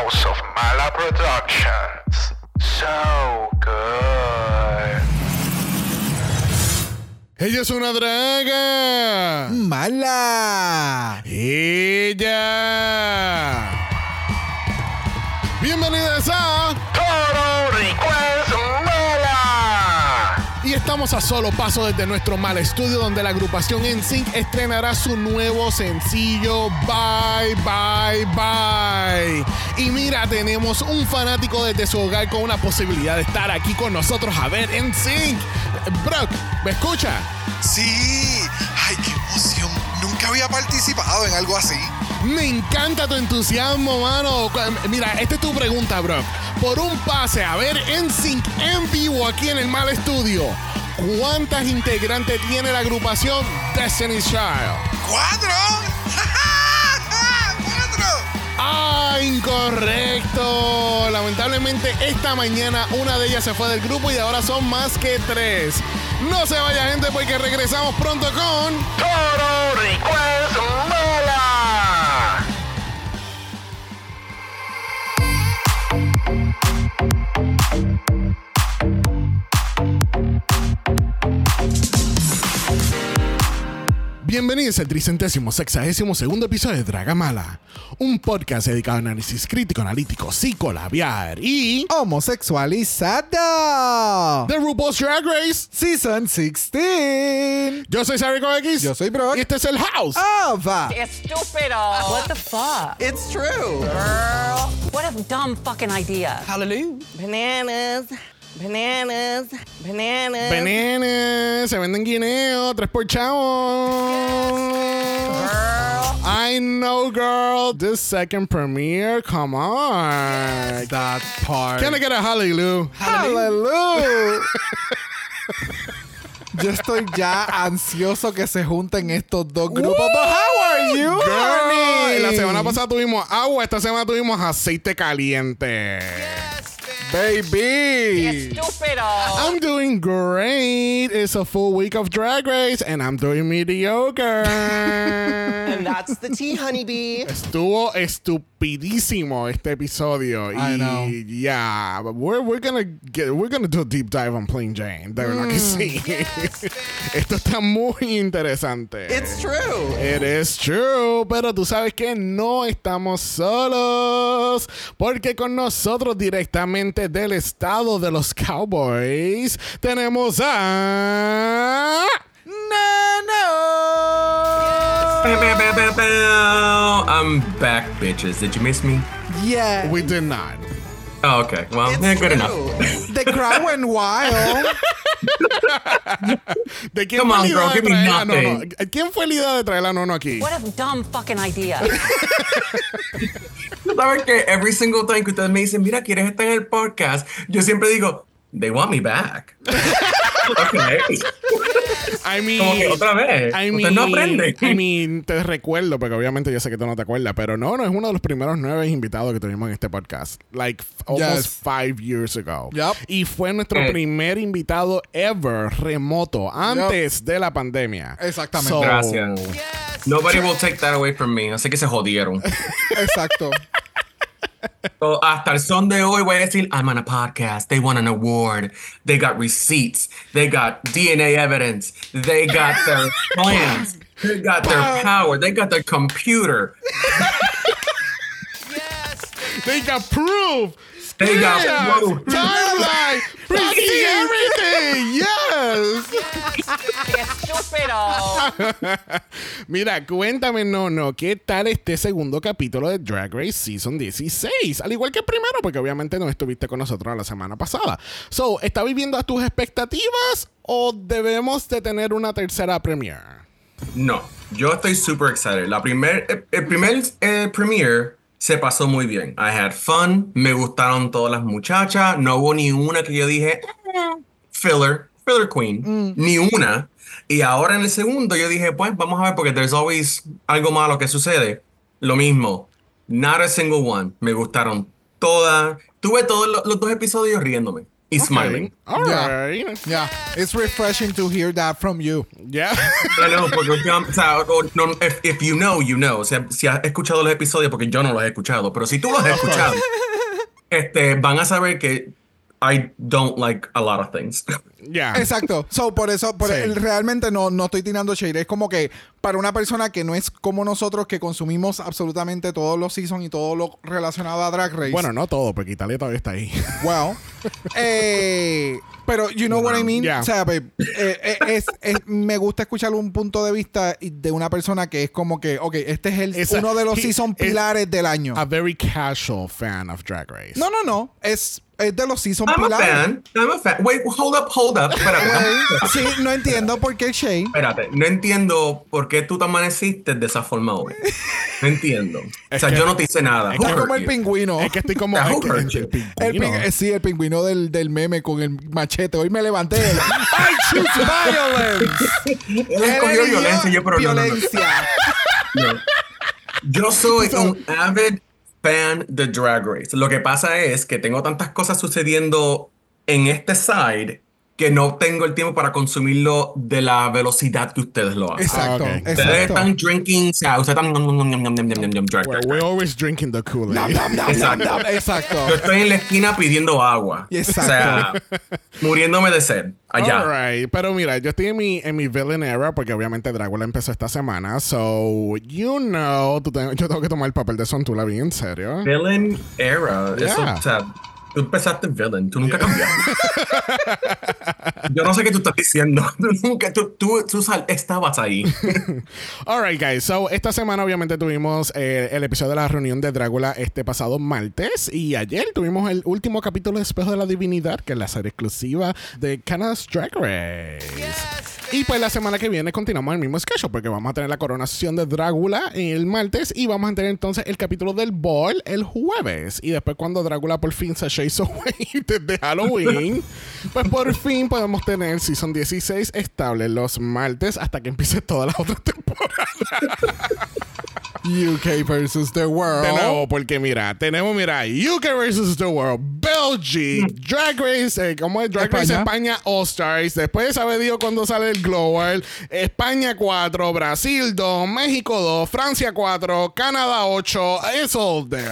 House of Mala Productions. So good. Ella es una draga. Mala. Ella. Bienvenidas a. Todo Request Mala. Y estamos a solo paso desde nuestro mal estudio donde la agrupación NSYNC estrenará su nuevo sencillo Bye Bye Bye. Y mira, tenemos un fanático desde su hogar con una posibilidad de estar aquí con nosotros a ver NSYNC. Brock, ¿me escucha? Sí. Ay, qué emoción. Nunca había participado en algo así. Me encanta tu entusiasmo, mano. Mira, esta es tu pregunta, bro. Por un pase a ver NSYNC en vivo aquí en el Mal Estudio, ¿cuántas integrantes tiene la agrupación Destiny's Child? ¡Cuatro! ¡Cuatro! Ah, incorrecto. Lamentablemente esta mañana una de ellas se fue del grupo y ahora son más que tres. No se vaya gente porque regresamos pronto con... Todo Request Bienvenidos al tricentésimo sexagésimo segundo episodio de Dragamala, un podcast dedicado a análisis crítico, analítico, psicolabiar y Homosexualizada. The RuPaul's Drag Race. Season 16. Yo soy Sariko X. Yo soy Brock. Y este es el House. Ava. Estúpido. What the fuck? It's true. Girl. What a dumb fucking idea. Hallelujah. Bananas, bananas, bananas. Bananas, se venden guineo, tres por chavo. I know, girl. This second premiere, come on. That part. Can I get a hallelujah? Hallelujah. Yo estoy ya ansioso que se junten estos dos grupos. But how are you, Girl, honey? la semana pasada tuvimos agua, esta semana tuvimos aceite caliente. Baby. I'm doing great. It's a full week of drag race and I'm doing mediocre. And that's the tea, honeybee. Estuvo estupidísimo este episodio. I y know. yeah, but we're, we're gonna get we're gonna do a deep dive on Plain Jane. De verdad que sí. Esto está muy interesante. It's true. It is true, pero tú sabes que no estamos solos, porque con nosotros directamente del estado de los Cowboys tenemos a I'm back, bitches. Did you miss me? Yeah. We did not. Oh, okay. Well, It's yeah, good true. enough. The crowd went wild. ¿De quién Come fue on, la idea de give me traer a Nono? nothing. ¿Quién fue la idea de traer a Nono aquí? What a dumb fucking idea. ¿Sabes que every single time que ustedes me dicen, mira, ¿quieres estar en el podcast? Yo siempre digo, they want me back. okay. I mean, Como que otra vez. I Ustedes no aprenden. I mean, te recuerdo, porque obviamente yo sé que tú no te acuerdas, pero no, no es uno de los primeros nueve invitados que tuvimos en este podcast. Like, almost Yes. five years ago. Yup. Y fue nuestro Eh. primer invitado ever remoto, antes de la pandemia. Exactamente. So, Gracias. Nobody will take that away from me. Así que se jodieron. Exacto. So, hasta el son de hoy voy a decir, I'm on a podcast. They won an award. They got receipts. They got DNA evidence. They got their plans. They got their power. They got their computer. Yes. They got proof. They got Yes. proof. Timeline. Receipt everything. Yes. Estúpido. Mira, cuéntame, no, no, ¿qué tal este segundo capítulo de Drag Race Season 16? Al igual que el primero, porque obviamente no estuviste con nosotros la semana pasada. So, ¿está viviendo a tus expectativas o debemos de tener una tercera premiere? No, yo estoy super excited. La primer, el, el primer eh, premiere se pasó muy bien. I had fun. Me gustaron todas las muchachas. No hubo ni una que yo dije, "Eh, filler, filler queen. Ni una. Y ahora en el segundo yo dije, pues vamos a ver, porque there's always algo malo que sucede. Lo mismo. Not a single one. Me gustaron todas. Tuve todos lo- los dos episodios riéndome. Y smiling. All Yeah. right. Yeah, it's refreshing to hear that from you. Yeah. No, porque últimamente, o sea, o- no, if, if you know, you know. O sea, si has escuchado los episodios, porque yo no los he escuchado, pero si tú los has escuchado, este, van a saber que I don't like a lot of things. Yeah. Exacto. So, por eso, por Sí. el- realmente no, no estoy tirando shade. Es como que para una persona que no es como nosotros, que consumimos absolutamente todos los seasons y todo lo relacionado a Drag Race. Bueno, no todo, porque Italia todavía está ahí. Well, eh, pero you know what I mean. Yeah. O sea, pues, eh, eh, es, es- me gusta escuchar un punto de vista de una persona que es como que, ok, este es el, Esa- uno de los he- season es- pilares del año. A very casual fan of Drag Race. No, no, no. Es, es de los season I'm a pilares. fan. I'm a fan. Wait, hold up, hold up. Espérate. Sí, no entiendo por qué Shane. Espérate, no entiendo por qué tú te amaneciste de esa forma hoy. No entiendo. O sea, que- yo no te hice nada. es como el pingüino. Es que estoy como. Es que- el pingüino. ping- eh, sí, el pingüino del, del meme con el machete. Hoy me levanté. I choose violence. Él escogió violencia y yo, pero no, no, no. violencia. No. Yo soy un avid fan de Drag Race. Lo que pasa es que tengo tantas cosas sucediendo en este side que no tengo el tiempo para consumirlo de la velocidad que ustedes lo hacen. Exacto, Ah, ok. Ustedes exacto. están drinking, o sea, ustedes están nom, nom, nom, nom, nom, nom, nom, drag, Well, drag, we're drag. always drinking the Kool-Aid. Exacto. Exacto. Yo estoy en la esquina pidiendo agua. Exacto. O sea, muriéndome de sed. Allá. Alright, pero mira, yo estoy en mi, en mi villain era porque obviamente Dragula empezó esta semana. So, you know, tú te- yo tengo que tomar el papel de Sontula bien en serio. Villain era. Eso, Yeah. o sea, tú empezaste villain. Tú nunca cambiaste. Yo no sé qué tú estás diciendo. Tú nunca, tú, tú, tú sal- estabas ahí. Alright, guys. So, esta semana obviamente tuvimos eh, el episodio de la reunión de Drácula este pasado martes. Y ayer tuvimos el último capítulo de Espejo de la Divinidad, que es la serie exclusiva de Canada's Drag Race. Y pues la semana que viene continuamos el mismo schedule, porque vamos a tener la coronación de Drácula el martes y vamos a tener entonces el capítulo del ball el jueves. Y después, cuando Drácula por fin se away desde Halloween, pues por fin podemos tener Season 16 estable los martes hasta que empiece toda la otra temporada. UK versus the world. De nuevo, porque mira, tenemos, mira, UK versus the World, Belgium, Drag Race, eh, ¿cómo es? Drag Race España. España All Stars, después sabe Dios cuando sale el Global, España 4, Brasil 2, México 2, Francia 4, Canadá 8, it's all there.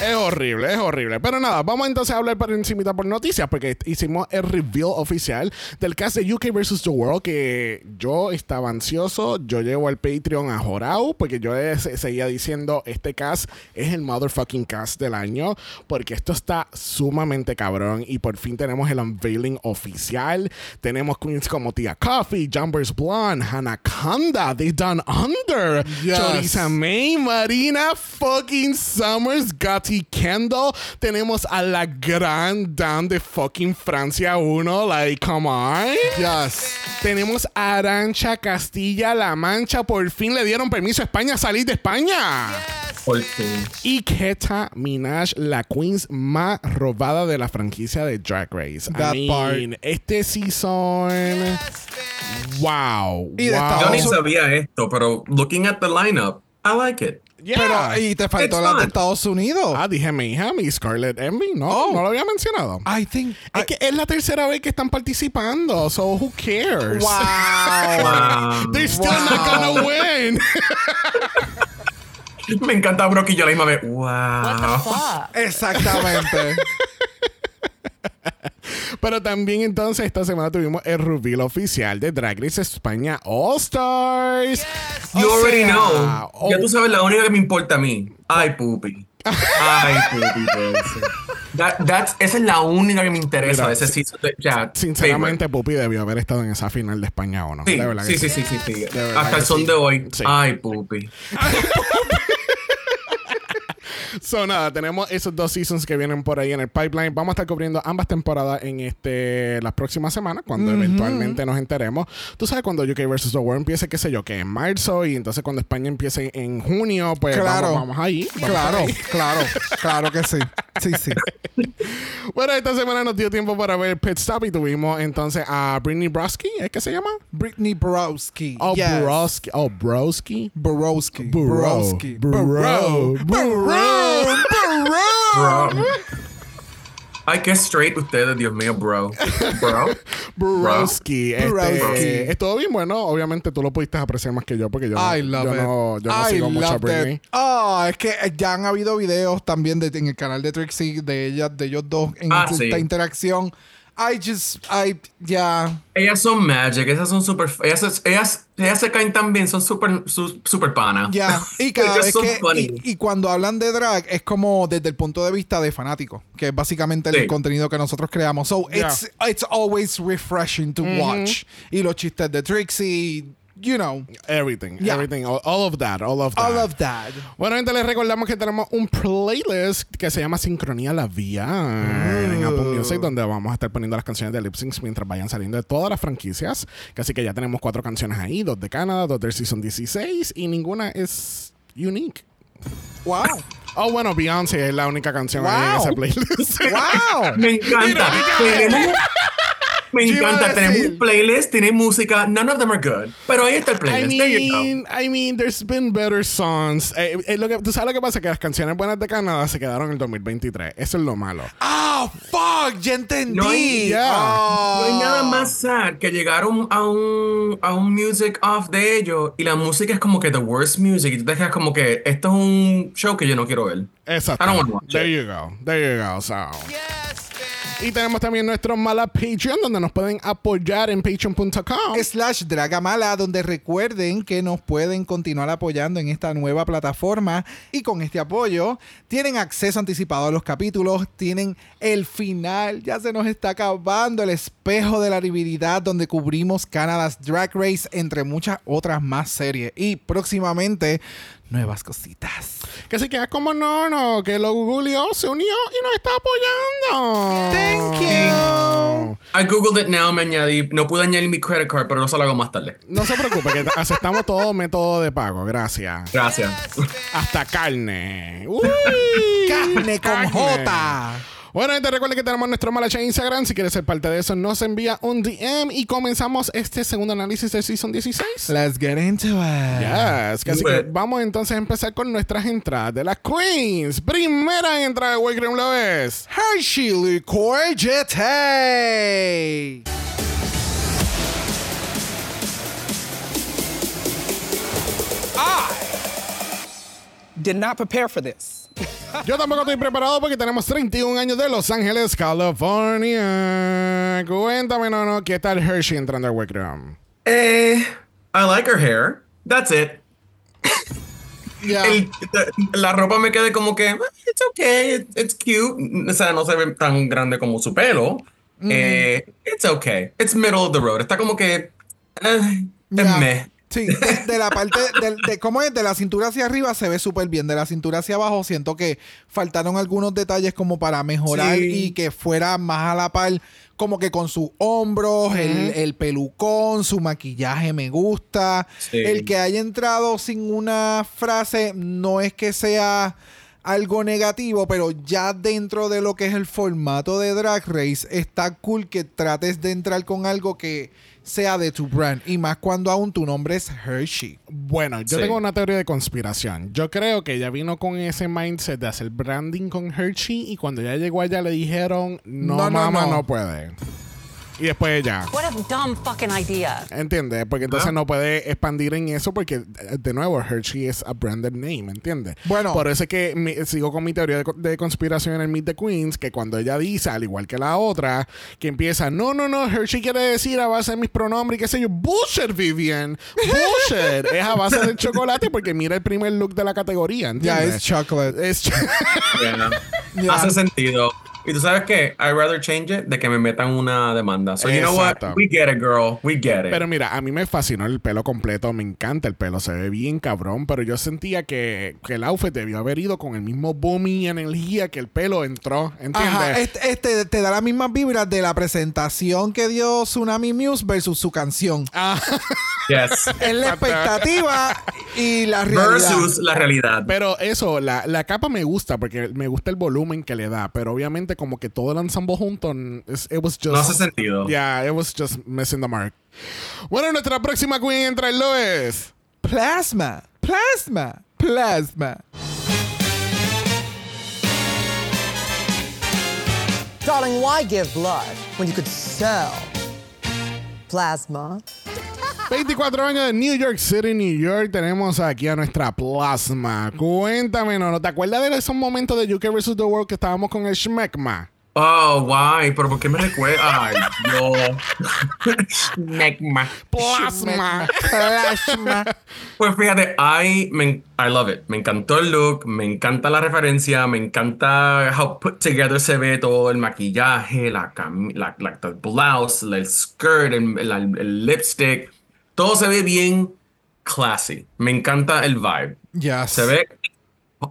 Es horrible, es horrible. Pero nada, vamos entonces a hablar por encimita por noticias, porque hicimos el reveal oficial del cast de UK vs. The World, que yo estaba ansioso, yo llevo al Patreon a Jorau, porque yo se- seguía diciendo, este cast es el motherfucking cast del año, porque esto está sumamente cabrón, y por fin tenemos el unveiling oficial. Tenemos queens como Tia Coffee, Jumbers Blonde, Hanaconda, They Done Under, Yes. Choriza May, Marina fucking Summers, Gotti Kendall. Tenemos a la gran dame de fucking Francia 1, like, come on. Yes. Tenemos a Arancha Castilla-La Mancha. Por fin le dieron permiso a España a salir de España. Por fin. Y Keta Minaj, la queens más robada de la franquicia de Drag Race. That I part. este season. Wow. Y wow. Yo ni sabía esto, pero looking at the lineup, I like it. Yeah. Pero, y te faltó It's la de fun. Estados Unidos. Ah, dije Mayhem y Scarlet Envy. No, Oh. no lo había mencionado. I think. es que es la tercera vez que están participando, so who cares? Wow. Wow. They're still not gonna win. Me encanta Brock y yo la misma vez. What the Wow. fuck? Exactamente. Pero también entonces esta semana tuvimos el reveal oficial de Drag Race España All Stars. You O already sea, know. oh, Ya tú sabes la única que me importa a mí. Ay, pupi. Ay, pupi. That, that's, esa es la única que me interesa Mira, de ese season. Sinceramente, Pupi debió haber estado en esa final de España o no. Sí, De verdad sí, que sí, sí, sí, sí. verdad Hasta el son sí. de hoy. Ay, pupi. So, nada, tenemos esos dos seasons que vienen por ahí en el pipeline. Vamos a estar cubriendo ambas temporadas en este las próximas semanas, cuando eventualmente nos enteremos. Tú sabes, cuando UK vs. The World empiece, qué sé yo, que en marzo, y entonces cuando España empiece en junio, pues Claro. vamos, vamos ahí. vamos Claro, ahí. claro, claro que sí. Sí, sí. Bueno, esta semana nos dio tiempo para ver Pit Stop y tuvimos entonces a Britney Broski, ¿es que se llama? Britney Borowski. Oh, yes. Broski. Oh, Broski. Borowski. Borowski. Bro. Bro. Bro. Bro. Ay, qué straight ustedes, Dios mío, bro. Bro. Broski. Este, Broski. estuvo bien bueno. Obviamente tú lo pudiste apreciar más que yo porque yo, I love yo it. no, yo no I sigo mucho a Britney. it. Ah, es que eh, ya han habido videos también de, en el canal de Trixie de ellas, de ellos dos en Ah, esta sí. interacción. I just, I, ya. Ellas son magic, esas son super. Ellas, ellas, ellas se caen tan bien, son super, su- super panas. Ya, y cada Ellas vez son que. funny. Y, y cuando hablan de drag, es como desde el punto de vista de fanático, que es básicamente el Sí. contenido que nosotros creamos. So, Yeah. it's, it's always refreshing to watch. Y los chistes de Trixie, you know, Everything, Yeah. everything, all, all of that, all of that. all of that. Bueno, gente, les recordamos que tenemos un playlist que se llama Sincronía Labial en Apple Music, donde vamos a estar poniendo las canciones de lip syncs mientras vayan saliendo de todas las franquicias. Así que ya tenemos cuatro canciones ahí, dos de Canadá, dos del Season 16 y ninguna es unique. Wow. Oh, bueno, Beyoncé es la única canción ahí en Wow. esa playlist. wow. Me encanta. Tenemos- me Yo a encanta. Tenemos un playlist, tiene música. None of them are good. Pero ahí está el I playlist. There you go. mean, I mean, there's been better songs. Eh, eh, lo que, ¿Tú sabes lo que pasa? Que las canciones buenas de Canadá se quedaron en el 2023. Eso es lo malo. Ah, fuck, ya entendí. No hay- Yeah. Ah. No hay nada más sad que llegar a un, a un, music off de ellos y la música es como que the worst music y tú te quedas como que esto es un show que yo no quiero ver. Exacto. I don't wanna watch There it. you go. There you go. So. Y tenemos también nuestro mala Patreon, donde nos pueden apoyar en patreon.com. slash Dragamala, donde recuerden que nos pueden continuar apoyando en esta nueva plataforma y con este apoyo tienen acceso anticipado a los capítulos, tienen el final, ya se nos está acabando el espejo de la rivalidad donde cubrimos Canada's Drag Race entre muchas otras más series y próximamente nuevas cositas. Que se queda como no, no, que lo googleó, se unió y nos está apoyando. Thank you. I googled it now, me añadí, no pude añadir mi credit card, pero eso lo hago más tarde. No se preocupe, que aceptamos todo método de pago. Gracias. Gracias. Hasta carne. Uy, Carne con J. Bueno, gente, recuerden que tenemos nuestro Malacha Instagram. Si quieres ser parte de eso, nos envía un DM y comenzamos este segundo análisis del Season 16. Let's get into it. Yes, así que vamos entonces a empezar con nuestras entradas de las Queens. Primera entrada de White Cream lo es. Hershey Liqueur Jete. Did not prepare for this. Yo tampoco estoy preparado porque tenemos 31 años de Los Ángeles, California. Cuéntame, no, no, ¿qué tal Hershey entrando al Cream? Eh, I like her hair. That's it. El- la ropa me queda como que, "Ah, it's okay, it- it's cute. O sea, no se ve tan grande como su pelo. Eh, it's okay. It's middle of the road. Está como que, eh, es meh. Sí, de, de la parte, de, de- ¿cómo es? De la cintura hacia arriba se ve súper bien. De la cintura hacia abajo siento que faltaron algunos detalles como para mejorar Sí. y que fuera más a la par, como que con sus hombros, el, el pelucón, su maquillaje me gusta. Sí. El que haya entrado sin una frase no es que sea algo negativo, pero ya dentro de lo que es el formato de Drag Race, está cool que trates de entrar con algo que sea de tu brand. Y más cuando aún tu nombre es Hershey. Bueno, yo Sí. tengo una teoría de conspiración. Yo creo que ella vino con ese mindset de hacer branding con Hershey y cuando ya llegó allá le dijeron, no, No, no, mamá, no. no puede. Y después ella. What a dumb fucking idea. ¿Entiendes? Porque entonces no puede expandir en eso porque, eh, de nuevo, Hershey es a branded name, ¿entiendes? Bueno. Por eso es que mi- sigo con mi teoría de, de conspiración en el Meet the Queens, que cuando ella dice, al igual que la otra, que empieza, no, no, no, Hershey quiere decir a base de mis pronombres y qué sé yo, bullshit, Vivian, bullshit. es a base de chocolate porque mira el primer look de la categoría, Ya ¿entiendes? es chocolate. Es ch- Yeah. Ya. Hace sentido. Y tú sabes qué? I'd rather change it de que me metan una demanda. So you know Exacto. what? We get it, girl. We get it. Pero mira, a mí me fascinó el pelo completo, me encanta el pelo, se ve bien cabrón, pero yo sentía que, que el outfit debió haber ido con el mismo booming y energía que el pelo entró, ¿entiendes? Ajá, este, este te da las mismas vibras de la presentación que dio Tsunami Muse versus su canción. Ah, yes. Es la expectativa y la realidad. Versus la realidad. pero eso, la, la capa me gusta porque me gusta el volumen que le da, pero obviamente como que todo el ensemble junto, it was just... No hace sentido. Yeah, it was just missing the mark. Bueno, nuestra próxima queen entra en lo es... Plasma, plasma, plasma. Darling, why give blood when you could sell plasma? 24 años de New York City, New York. Tenemos aquí a nuestra plasma. Cuéntame, ¿no? ¿Te acuerdas de esos momentos de UK vs. The World que estábamos con el Schmeckma? Oh, guay, pero ¿por qué me recuerda? Ay, Dios. Megma. Plasma. Plasma. Pues fíjate, I, me, I love it. Me encantó el look, me encanta la referencia, me encanta how put together se ve todo el maquillaje, la, cami- la, la- el blouse, el skirt, el, el- el lipstick. Todo se ve bien classy. Me encanta el vibe. Se ve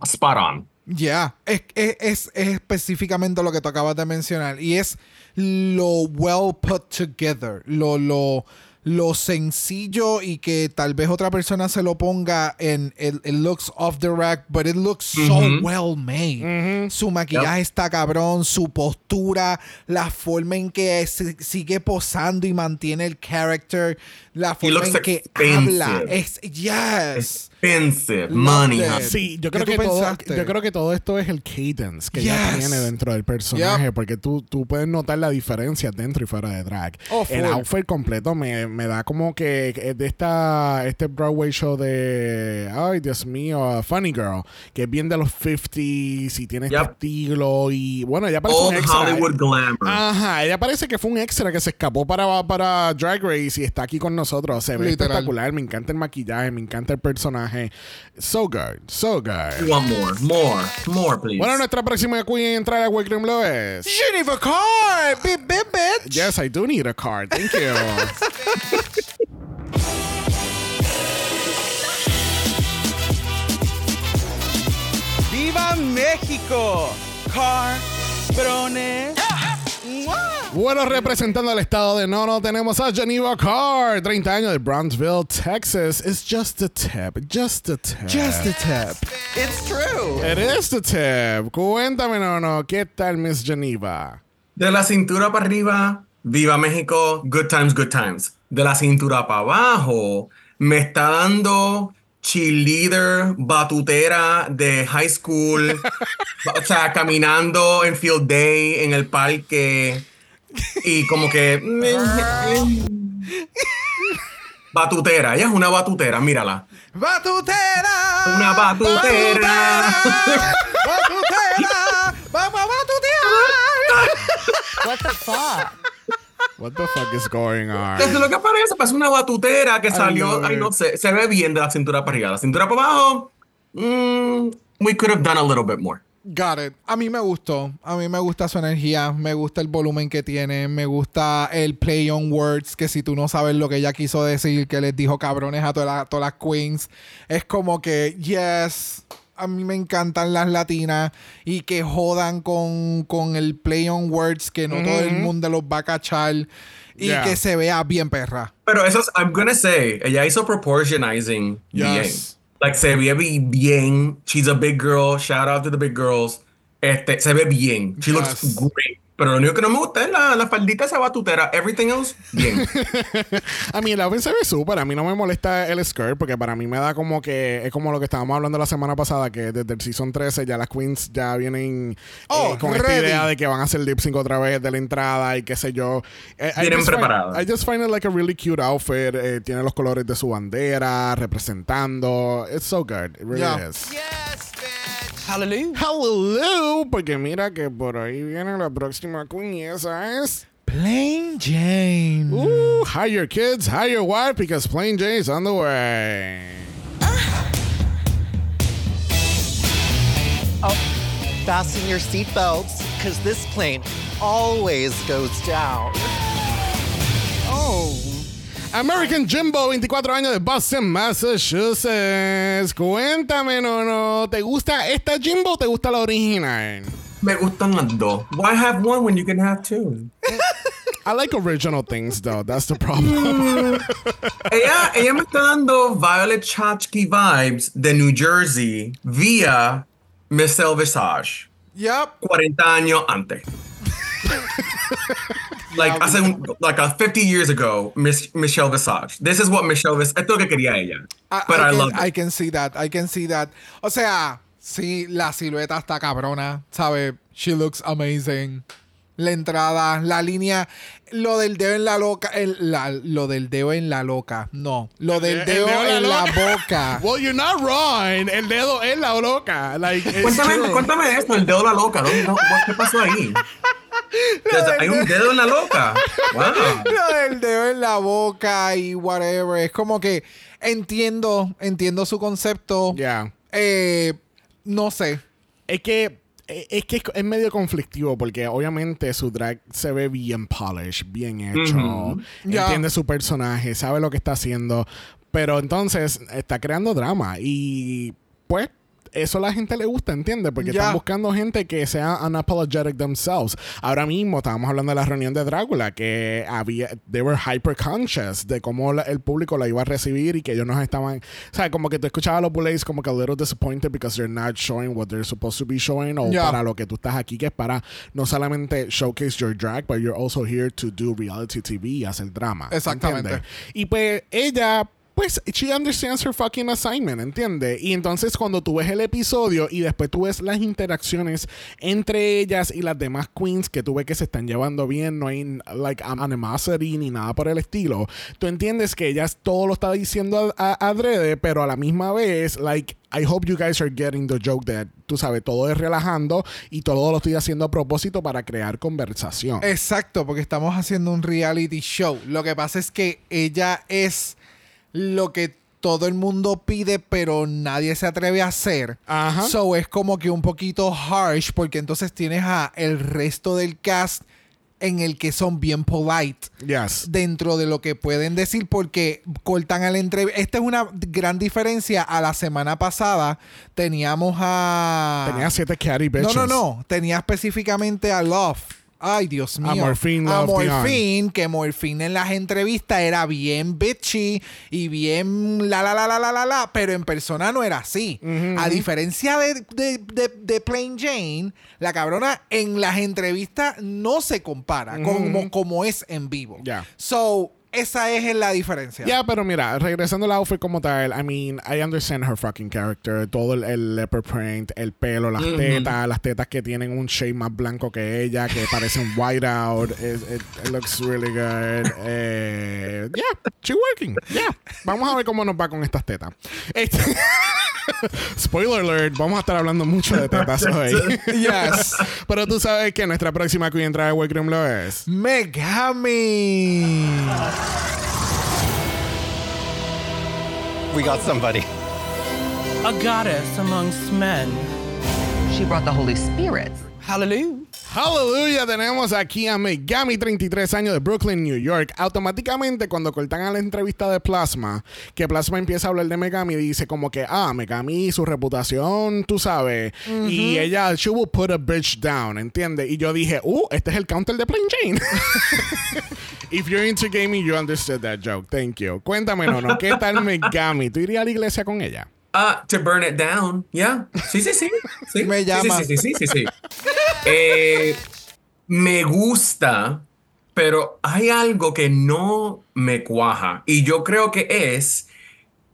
spot on. Ya, es, es, es- es específicamente lo que tú acabas de mencionar. Y es lo well put together, lo, lo, lo sencillo y que tal vez otra persona se lo ponga en el it looks off the rack, but it looks so well made. Su maquillaje está cabrón, su postura, la forma en que sigue posando y mantiene el character, la forma looks en que expensive. habla. Es, yes. Expensive, money. Sí, yo ¿Qué creo, que todo, yo creo que todo esto es el cadence que ya Yes. tiene dentro del personaje, Yep. porque tú, tú puedes notar la diferencia dentro y fuera de drag. Oh, el outfit completo me, me da como que es de esta este Broadway show de ay Dios mío, uh, Funny Girl, que es bien de los 50s y tiene Yep. este estilo y bueno, ella parece un extra. Hollywood glamour. Ajá, ella parece que fue un extra que se escapó para, para Drag Race y está aquí con nosotros. Se ve Literal. espectacular, me encanta el maquillaje, me encanta el personaje. So good, so good. One more, more, more, please. Bueno, nuestra próxima queen en entrar a Wake Room lo es. Jennifer Carr, bip, bip, bitch. Yes, I do need a card. Thank you. ¡Viva México! Car, Brones. Bueno, representando al estado de Nono, tenemos a Geneva Carr, 30 años de Brownsville, Texas. It's just a tip, just a tip. Just a tap. It's true. It is the tip. Cuéntame, Nono, ¿qué tal, Miss Geneva? De la cintura para arriba, viva México, good times, good times. De la cintura para abajo, me está dando cheerleader, batutera de high school, o sea, caminando en field day en el parque y como que... batutera, ella es una batutera, mírala. ¡Batutera! Una batutera. ¡Batutera! ¡Vamos a batutear! What the fuck? What the fuck is going on? Desde lo que parece, parece una batutera que salió, ay, no sé, se ve bien de la cintura para arriba. La cintura para abajo, mm, we could have done a little bit more. Got it. A mí me gustó. A mí me gusta su energía. Me gusta el volumen que tiene. Me gusta el play on words. Que si tú no sabes lo que ella quiso decir, que les dijo cabrones a todas las- todas las queens. Es como que, yes. A mí me encantan las latinas y que jodan con, con el play on words, que no todo el mundo los va a cachar y Yeah. que se vea bien perra. Pero eso es, I'm gonna say, ella hizo proportionizing bien. Yes. Like, se ve bi- bien. She's a big girl. Shout out to the big girls. Este, se ve bien. She looks great. Pero lo único que no me gusta es la, la faldita esa batutera. Everything else, bien. A mí el outfit se ve súper. A mí no me molesta el skirt porque para mí me da como que es como lo que estábamos hablando la semana pasada que desde el season 13 ya las queens ya vienen eh, Oh, con esta ready. idea de que van a hacer lip sync otra vez de la entrada y qué sé yo. Eh, I Vienen just find- preparadas. I just find it like a really cute outfit. Eh, tiene los colores de su bandera representando. It's so good. It really Yeah. is. Hallelujah. Hello, porque mira que por ahí viene la próxima queen y esa es Plain Jane. Ooh, hire your kids, hire your wife because Plain Jane's on the way. Ah. Oh, fasten your seatbelts, because this plane always goes down. Oh. American Jimbo, 24 años de Boston, Massachusetts. Cuéntame, no, no. ¿Te gusta esta Jimbo o te gusta la original? me gustan las dos. Why have one when you can have two? I like original things, though. That's the problem. Ella, ella me está dando Violet Chachki vibes de New Jersey vía Michelle Visage. Yup. 40 años antes. like hace un, like a 50 years ago, Miss, Michelle Visage. This is what Michelle Visage. Esto que quería ella. I, But I, I can, love I can see that. I can see that. O sea, sí, la silueta está cabrona, ¿sabe? She looks amazing. La entrada, la línea, lo del dedo en la loca, el- la- lo del dedo en la loca, no, lo del El dedo, dedo en la, boca. Well, you're not wrong. El dedo es la loca. Like, Cuéntame, true. cuéntame esto, el dedo de la loca. ¿dónde- no, ¿Qué pasó ahí? Hay un dedo en la loca. Wow. lo del dedo en la boca y whatever. Es como que entiendo, entiendo su concepto. Yeah. Eh, no sé. Es que es que es- es medio conflictivo porque obviamente su drag se ve bien polished, bien hecho. Entiende su personaje, sabe lo que está haciendo. Pero entonces está creando drama. Y pues. Eso a la gente le gusta, ¿entiendes? Porque están buscando gente que sea unapologetic themselves. Ahora mismo estábamos hablando de la reunión de Drácula, que había, they were hyper conscious de cómo la- el público la iba a recibir y que ellos nos estaban, o sea, como que tú escuchabas a los Bullets como que a little disappointed because they're not showing what they're supposed to be showing o Ya. para lo que tú estás aquí, que es para no solamente showcase your drag, but you're also here to do reality TV y hacer drama. Exactamente. ¿entiendes? Y pues ella pues she understands her fucking assignment, ¿entiendes? Y entonces cuando tú ves el episodio y después tú ves las interacciones entre ellas y las demás queens que tú ves que se están llevando bien, no hay like animosity ni nada por el estilo, tú entiendes que ellas todo lo está diciendo a- a- adrede, pero a la misma vez, like, I hope you guys are getting the joke that, tú sabes, todo es relajando y todo lo estoy haciendo a propósito para crear conversación. Exacto, porque estamos haciendo un reality show. Lo que pasa es que ella es lo que todo el mundo pide, pero nadie se atreve a hacer. Ajá. So es como que un poquito harsh, porque entonces tienes a el resto del cast en el que son bien polite Yes. dentro de lo que pueden decir porque cortan al entrevista. Esta es una gran diferencia a la semana pasada. Teníamos a... Tenía siete catty bitches. No, no, no. Tenía específicamente a Love. Ay, Dios mío. A Morphine A Morphine, que Morphine en las entrevistas era bien bitchy y bien la la la la la la la, pero en persona no era así. A diferencia de, de, de, de Plain Jane, la cabrona en las entrevistas no se compara como, como es en vivo. Ya. So, esa es la diferencia. Ya, pero mira, regresando al outfit como tal, I mean, I understand her fucking character, todo el, el leopard print, el pelo, las tetas, las tetas que tienen un shade más blanco que ella, que parecen white out, it, it- it looks really good. Eh, yeah, she working, yeah. Vamos a ver cómo nos va con estas tetas. Este- Spoiler alert, vamos a estar hablando mucho de tetas hoy. Yes. pero tú sabes que nuestra próxima queen entrada de Workroom lo es. Megami. We got somebody. A goddess amongst men. She brought the Holy Spirit. Hallelujah. Hallelujah, tenemos aquí a Megami, 33 años de Brooklyn, New York. Automáticamente cuando cortan a la entrevista de Plasma, que Plasma empieza a hablar de Megami, dice como que, ah, Megami, su reputación, tú sabes. Y ella, she will put a bitch down, ¿entiendes? Y yo dije, uh, este es el counter de Plain Jane. If you're into gaming, you understood that joke. Thank you. Cuéntame, no, no, ¿qué tal Megami? ¿Tú irías a la iglesia con ella? Ah, to burn it down. Yeah. Sí, sí, sí. sí. Me Sí, llama. Sí, sí, sí, sí, sí. Eh, me gusta, pero hay algo que no me cuaja. Y yo creo que es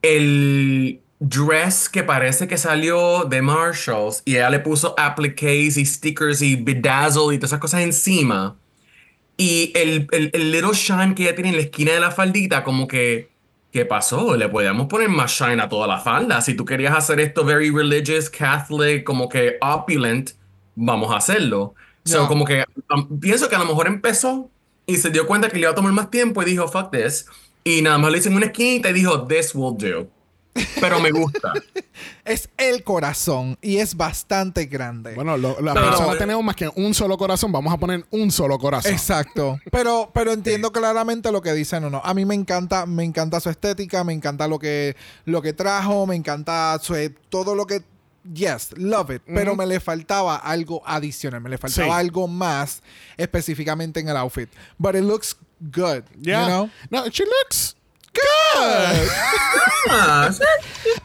el dress que parece que salió de Marshalls y ella le puso appliques y stickers y bedazzle y todas esas cosas encima. Y el, el, el little shine que ella tiene en la esquina de la faldita, como que, ¿qué pasó? Le podíamos poner más shine a toda la falda. Si tú querías hacer esto very religious, Catholic, como que opulent, vamos a hacerlo. So, como que um, pienso que a lo mejor empezó y se dio cuenta que le iba a tomar más tiempo y dijo, fuck this. Y nada más le hizo en una esquinita y dijo, this will do. Pero me gusta. Es el corazón y es bastante grande. Bueno, lo, las Pero- personas tenemos más que un solo corazón, vamos a poner un solo corazón. Exacto. Pero, pero entiendo claramente lo que dicen o no. A mí me encanta, me encanta su estética, me encanta lo que, lo que trajo, me encanta su, todo lo que. Yes, love it. Pero me le faltaba algo adicional, me le faltaba Sí. algo más específicamente en el outfit. But it looks good. Yeah. You know? No, she looks good.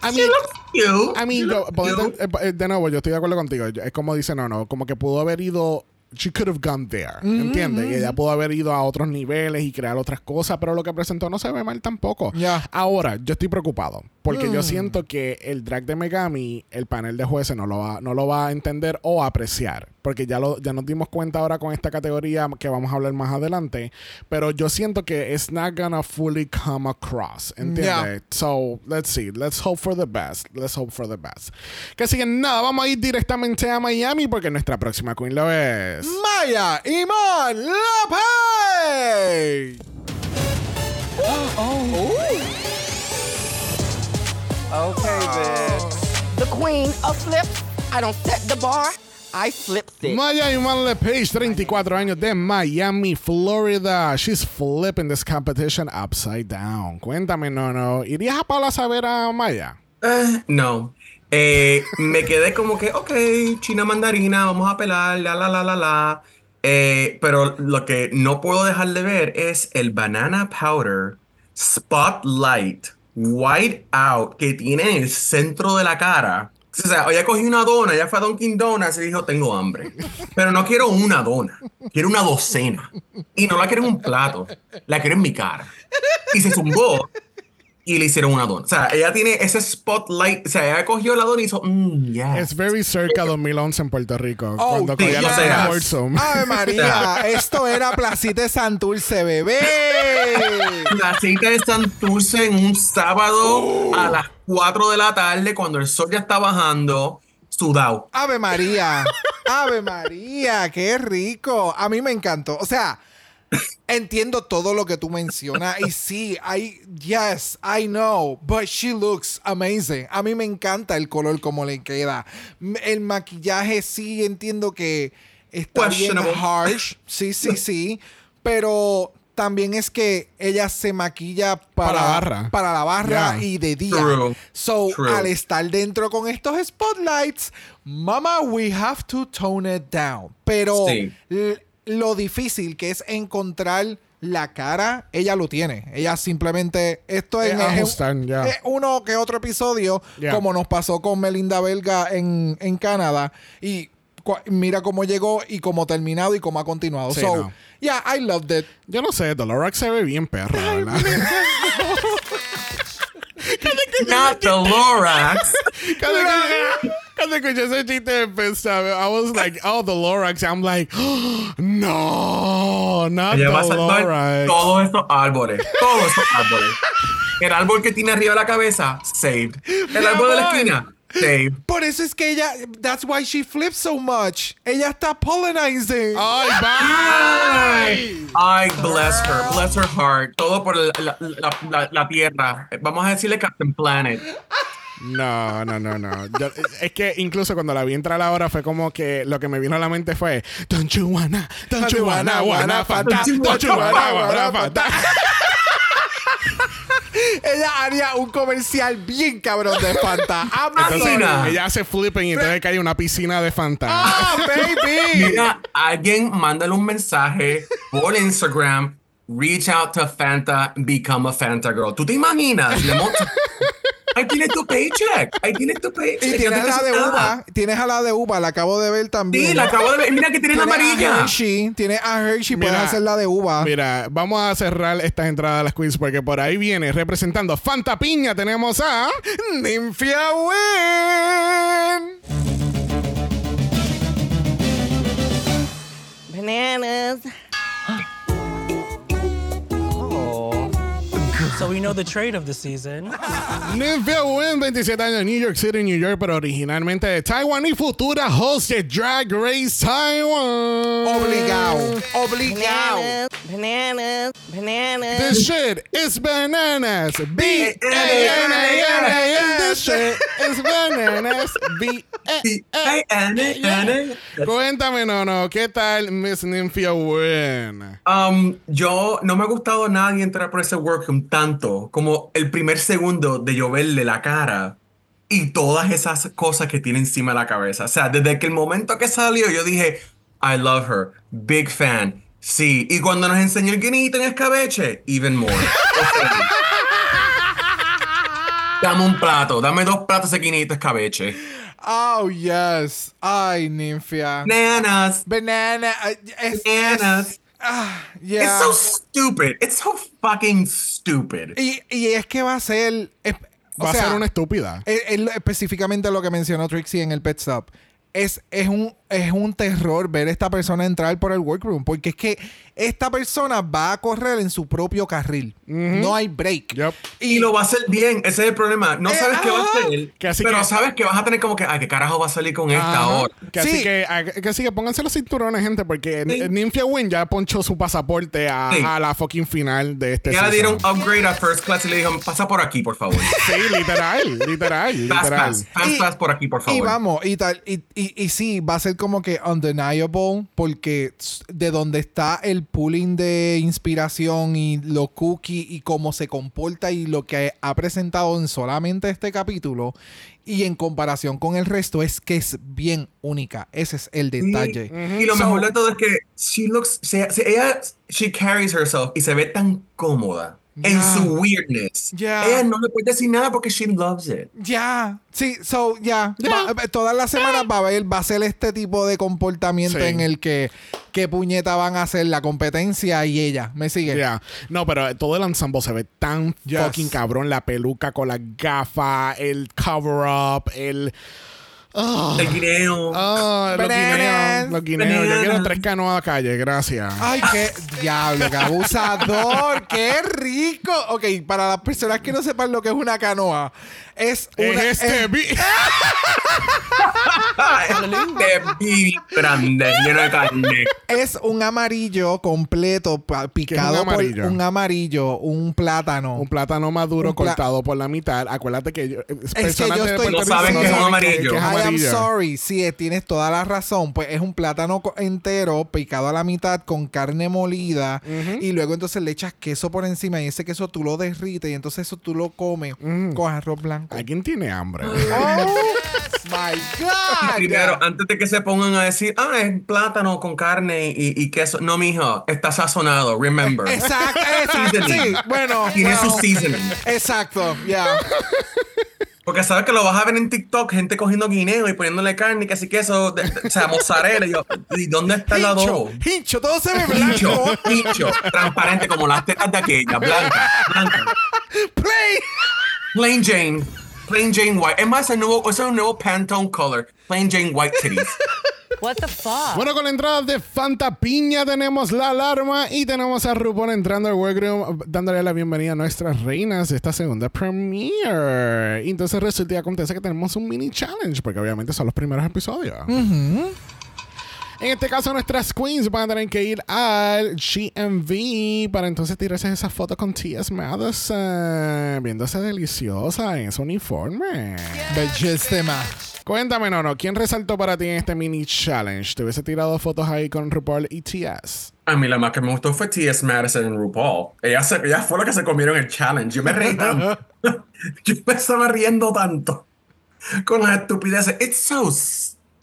I mean, you. I mean, yo- ponete- eh, de nuevo, yo estoy de acuerdo contigo. Es como dice, no, no, como que pudo haber ido she could have gone there, ¿entiendes? Y ella pudo haber ido a otros niveles y crear otras cosas, pero lo que presentó no se ve mal tampoco. Ya. Ahora, yo estoy preocupado porque Mm. yo siento que el drag de Megami, el panel de jueces no lo va, no lo va a entender o apreciar, porque ya lo ya nos dimos cuenta ahora con esta categoría que vamos a hablar más adelante, pero yo siento que it's not gonna fully come across, ¿entiendes? So, let's see, let's hope for the best, let's hope for the best. Que que nada, vamos a ir directamente a Miami porque nuestra próxima queen lo es. Maya Iman López. Okay, bitch. The queen of flips. I don't set the bar. I flip it. Maya Iman LePage, 34 años de Miami, Florida. She's flipping this competition upside down. Cuéntame, no, no. ¿Irías a Paula a ver a Maya? Eh, no. Eh, me quedé como que, ok, China mandarina, vamos a pelar, la, la, la, la, la. Eh, pero lo que no puedo dejar de ver es el banana powder spotlight white out que tiene en el centro de la cara. O sea, ella cogió una dona, ella fue a Dunkin' Donuts y dijo, tengo hambre. Pero no quiero una dona, quiero una docena. Y no la quiero en un plato, la quiero en mi cara. Y se zumbó y le hicieron una dona. O sea, ella tiene ese spotlight. O sea, ella cogió la dona y hizo, mmm, yes. Es very cerca 2011 en Puerto Rico. Oh, cuando verás. Wholesome. Ave María, esto era Placita de Santurce, bebé. La cita de Santurce en un sábado a las 4 de la tarde, cuando el sol ya está bajando, sudado. Ave María, Ave María, qué rico. A mí me encantó. O sea, entiendo todo lo que tú mencionas y sí, I yes, I know, but she looks amazing. A mí me encanta el color como le queda. El maquillaje sí entiendo que está bien harsh. Sí, sí, sí, pero también es que ella se maquilla para, Para la barra. para la barra Yeah. y de día. True. So, True. al estar dentro con estos spotlights, mama, we have to tone it down. Pero Sí. Lo difícil que es encontrar la cara, ella lo tiene. Ella simplemente, esto es Eh, uno que otro episodio, como nos pasó con Melinda Belga en, en Canadá. Y mira cómo llegó y cómo ha terminado y cómo ha continuado. Sí, so, no. yeah, I loved it. Yo no sé, Dolorax se ve bien perra, ¿verdad? Not the Lorax. Cuando escuché- ese chiste de Pesta, I was like, oh, the Lorax. I'm like, no, not Ella va a the Lorax. todos estos árboles. Todos estos árboles. El árbol que tiene arriba la cabeza, saved. El árbol de la esquina, saved. Por eso es que ella, that's why she flips so much. Ella está pollinizing. Ay, bye. Ay, bless her, bless her heart. Todo por la, la- la- la tierra. Vamos a decirle Captain Planet. No, no, no, no. Yo- es que incluso cuando la vi entrar ahora fue como que lo que me vino a la mente fue Don't you wanna, don't you wanna, wanna, fanta, don't you wanna, wanna, fanta. Ella haría un comercial bien cabrón de Fanta. I'm Entonces ella hace flipping y entonces cae una piscina de Fanta. Ah, baby. Mira, alguien mándale un mensaje por Instagram. Reach out to Fanta, become a Fanta girl. ¿Tú te imaginas? Le montas- Ahí tienes tu paycheck. Ahí tienes tu paycheck. Y No tienes la de nada. uva. Tienes a la de uva. La acabo de ver también. Sí, la acabo de ver. Mira que tiene la Tienes a amarilla. Hershey. Tienes a Hershey. Puedes hacer la de uva. Mira, vamos a cerrar estas entradas a las quiz porque por ahí viene representando Fanta Piña. Tenemos a Ninfia Win. Bananas. So we know the trade of the season. Ninfia Win, 27 años, New York City, New York, pero originalmente de Taiwán y futura host de Drag Race Taiwan. Obligado. Obligado. Bananas. Bananas. This shit is bananas. B A N A N A N. This shit is bananas. B A N A N. Cuéntame, no, no, ¿qué tal Miss Ninfia Win? Um, yo no me ha gustado nadie entrar por ese workroom tanto como el primer segundo de yo verle la cara y todas esas cosas que tiene encima de la cabeza. O sea, desde que el momento que salió yo dije, I love her, big fan. Sí, y cuando nos enseñó el guinito en escabeche, even more. O sea, dame un plato, dame dos platos de guinito escabeche. Oh, yes. Ay, Ninfia. Bananas. Banana. Es, Bananas. es- ah, yeah. It's so stupid. It's so fucking stupid. y, y es que va a ser. es- o Va sea, a ser una estúpida. es- es lo- específicamente lo que mencionó Trixie en el Pet Stop. Es, es, un, es un terror ver a esta persona entrar por el workroom. Porque es que esta persona va a correr en su propio carril. No hay break. Yep. Y lo va a hacer bien, ese es el problema. No Eh, sabes qué va a ajá. hacer, Que así pero que- sabes que vas a tener como que, ay, ¿qué carajo va a salir con esta Ajá. ahora? Que así Sí. que, a- que así que pónganse los cinturones, gente, porque Sí. Ninfia Win ya ponchó su pasaporte a, Sí. a la fucking final de este Ya le dieron upgrade a first class y le dijeron, pasa por aquí, por favor. Sí, literal, literal, Fast literal. pass, fast Y- pass por aquí, por favor. Y vamos, y tal, y, y, y sí, va a ser como que undeniable, porque de donde está el pooling de inspiración y los cookies y cómo se comporta y lo que ha presentado en solamente este capítulo, y en comparación con el resto, es que es bien única. Ese es el Sí. detalle. Y lo So- mejor de todo es que she looks, se- ella, she carries herself y se ve tan cómoda en Ya. su weirdness. Ya. Ella no le puede decir nada porque she loves it. Ya, sí, so, ya. Eh, todas las semanas va a haber, va a ser este tipo de comportamiento Sí. en el que qué puñeta van a hacer la competencia y ella. ¿Me sigue? Ya. No, pero todo el ensemble se ve tan Yes. fucking cabrón. La peluca con la gafa, el cover-up, el... Ah, El guineo. ah, los guineos. Los guineos. Yo quiero tres canoas a calle, gracias. Ay, qué diablo, qué abusador, qué rico. Ok, para las personas que no sepan lo que es una canoa, es una. es este es- vi- de bibi grande, lleno de carne. es un amarillo completo picado amarillo? por un amarillo, un plátano. un plátano maduro Un pla- cortado por la mitad. Acuérdate que yo, personas yo de estoy- No saben que es un amarillo. que es I am sorry, sí, eh, tienes toda la razón. Pues es un plátano entero picado a la mitad con carne molida y luego entonces le echas queso por encima y ese queso tú lo derrites y entonces eso tú lo comes con arroz blanco. ¿Alguien tiene hambre? Oh my God. Primero, antes de que se pongan a decir, ah, es plátano con carne y, y queso. No, mijo, está sazonado, remember. Exacto, exacto. Sí, bueno. Tiene bueno. su seasoning. Exacto, ya. Porque sabes que lo vas a ver en TikTok, gente cogiendo guineo y poniéndole carne y que así de- de- o sea, mozzarella. Y yo, ¿y dónde está el Hincho, adobo? hincho, todo se ve Hincho, blanco. hincho, transparente como las tetas de aquella, blanca, blanca. Play. Plain Jane, plain Jane white. Es más, el nuevo, es un nuevo Pantone color. Plain Jane white titties. What the fuck? Bueno, con la entrada de Fanta Piña tenemos la alarma y tenemos a RuPaul entrando al workroom dándole la bienvenida a nuestras reinas de esta segunda premiere. Y entonces resulta y acontece que tenemos un mini challenge porque obviamente son los primeros episodios. En este caso, nuestras queens van a tener que ir al GMV para entonces tirarse esas fotos con T.S. Madison, viéndose deliciosa en su uniforme. Bellísima. Cuéntame, Nono, ¿quién resaltó para ti en este mini challenge? ¿Te hubiese tirado fotos ahí con RuPaul y T.S.? A mí la más que me gustó fue T.S. Madison en RuPaul. Ella, se, ella fue la que se comieron el challenge. Yo me reí tanto. Yo me estaba riendo tanto con las estupideces. It's so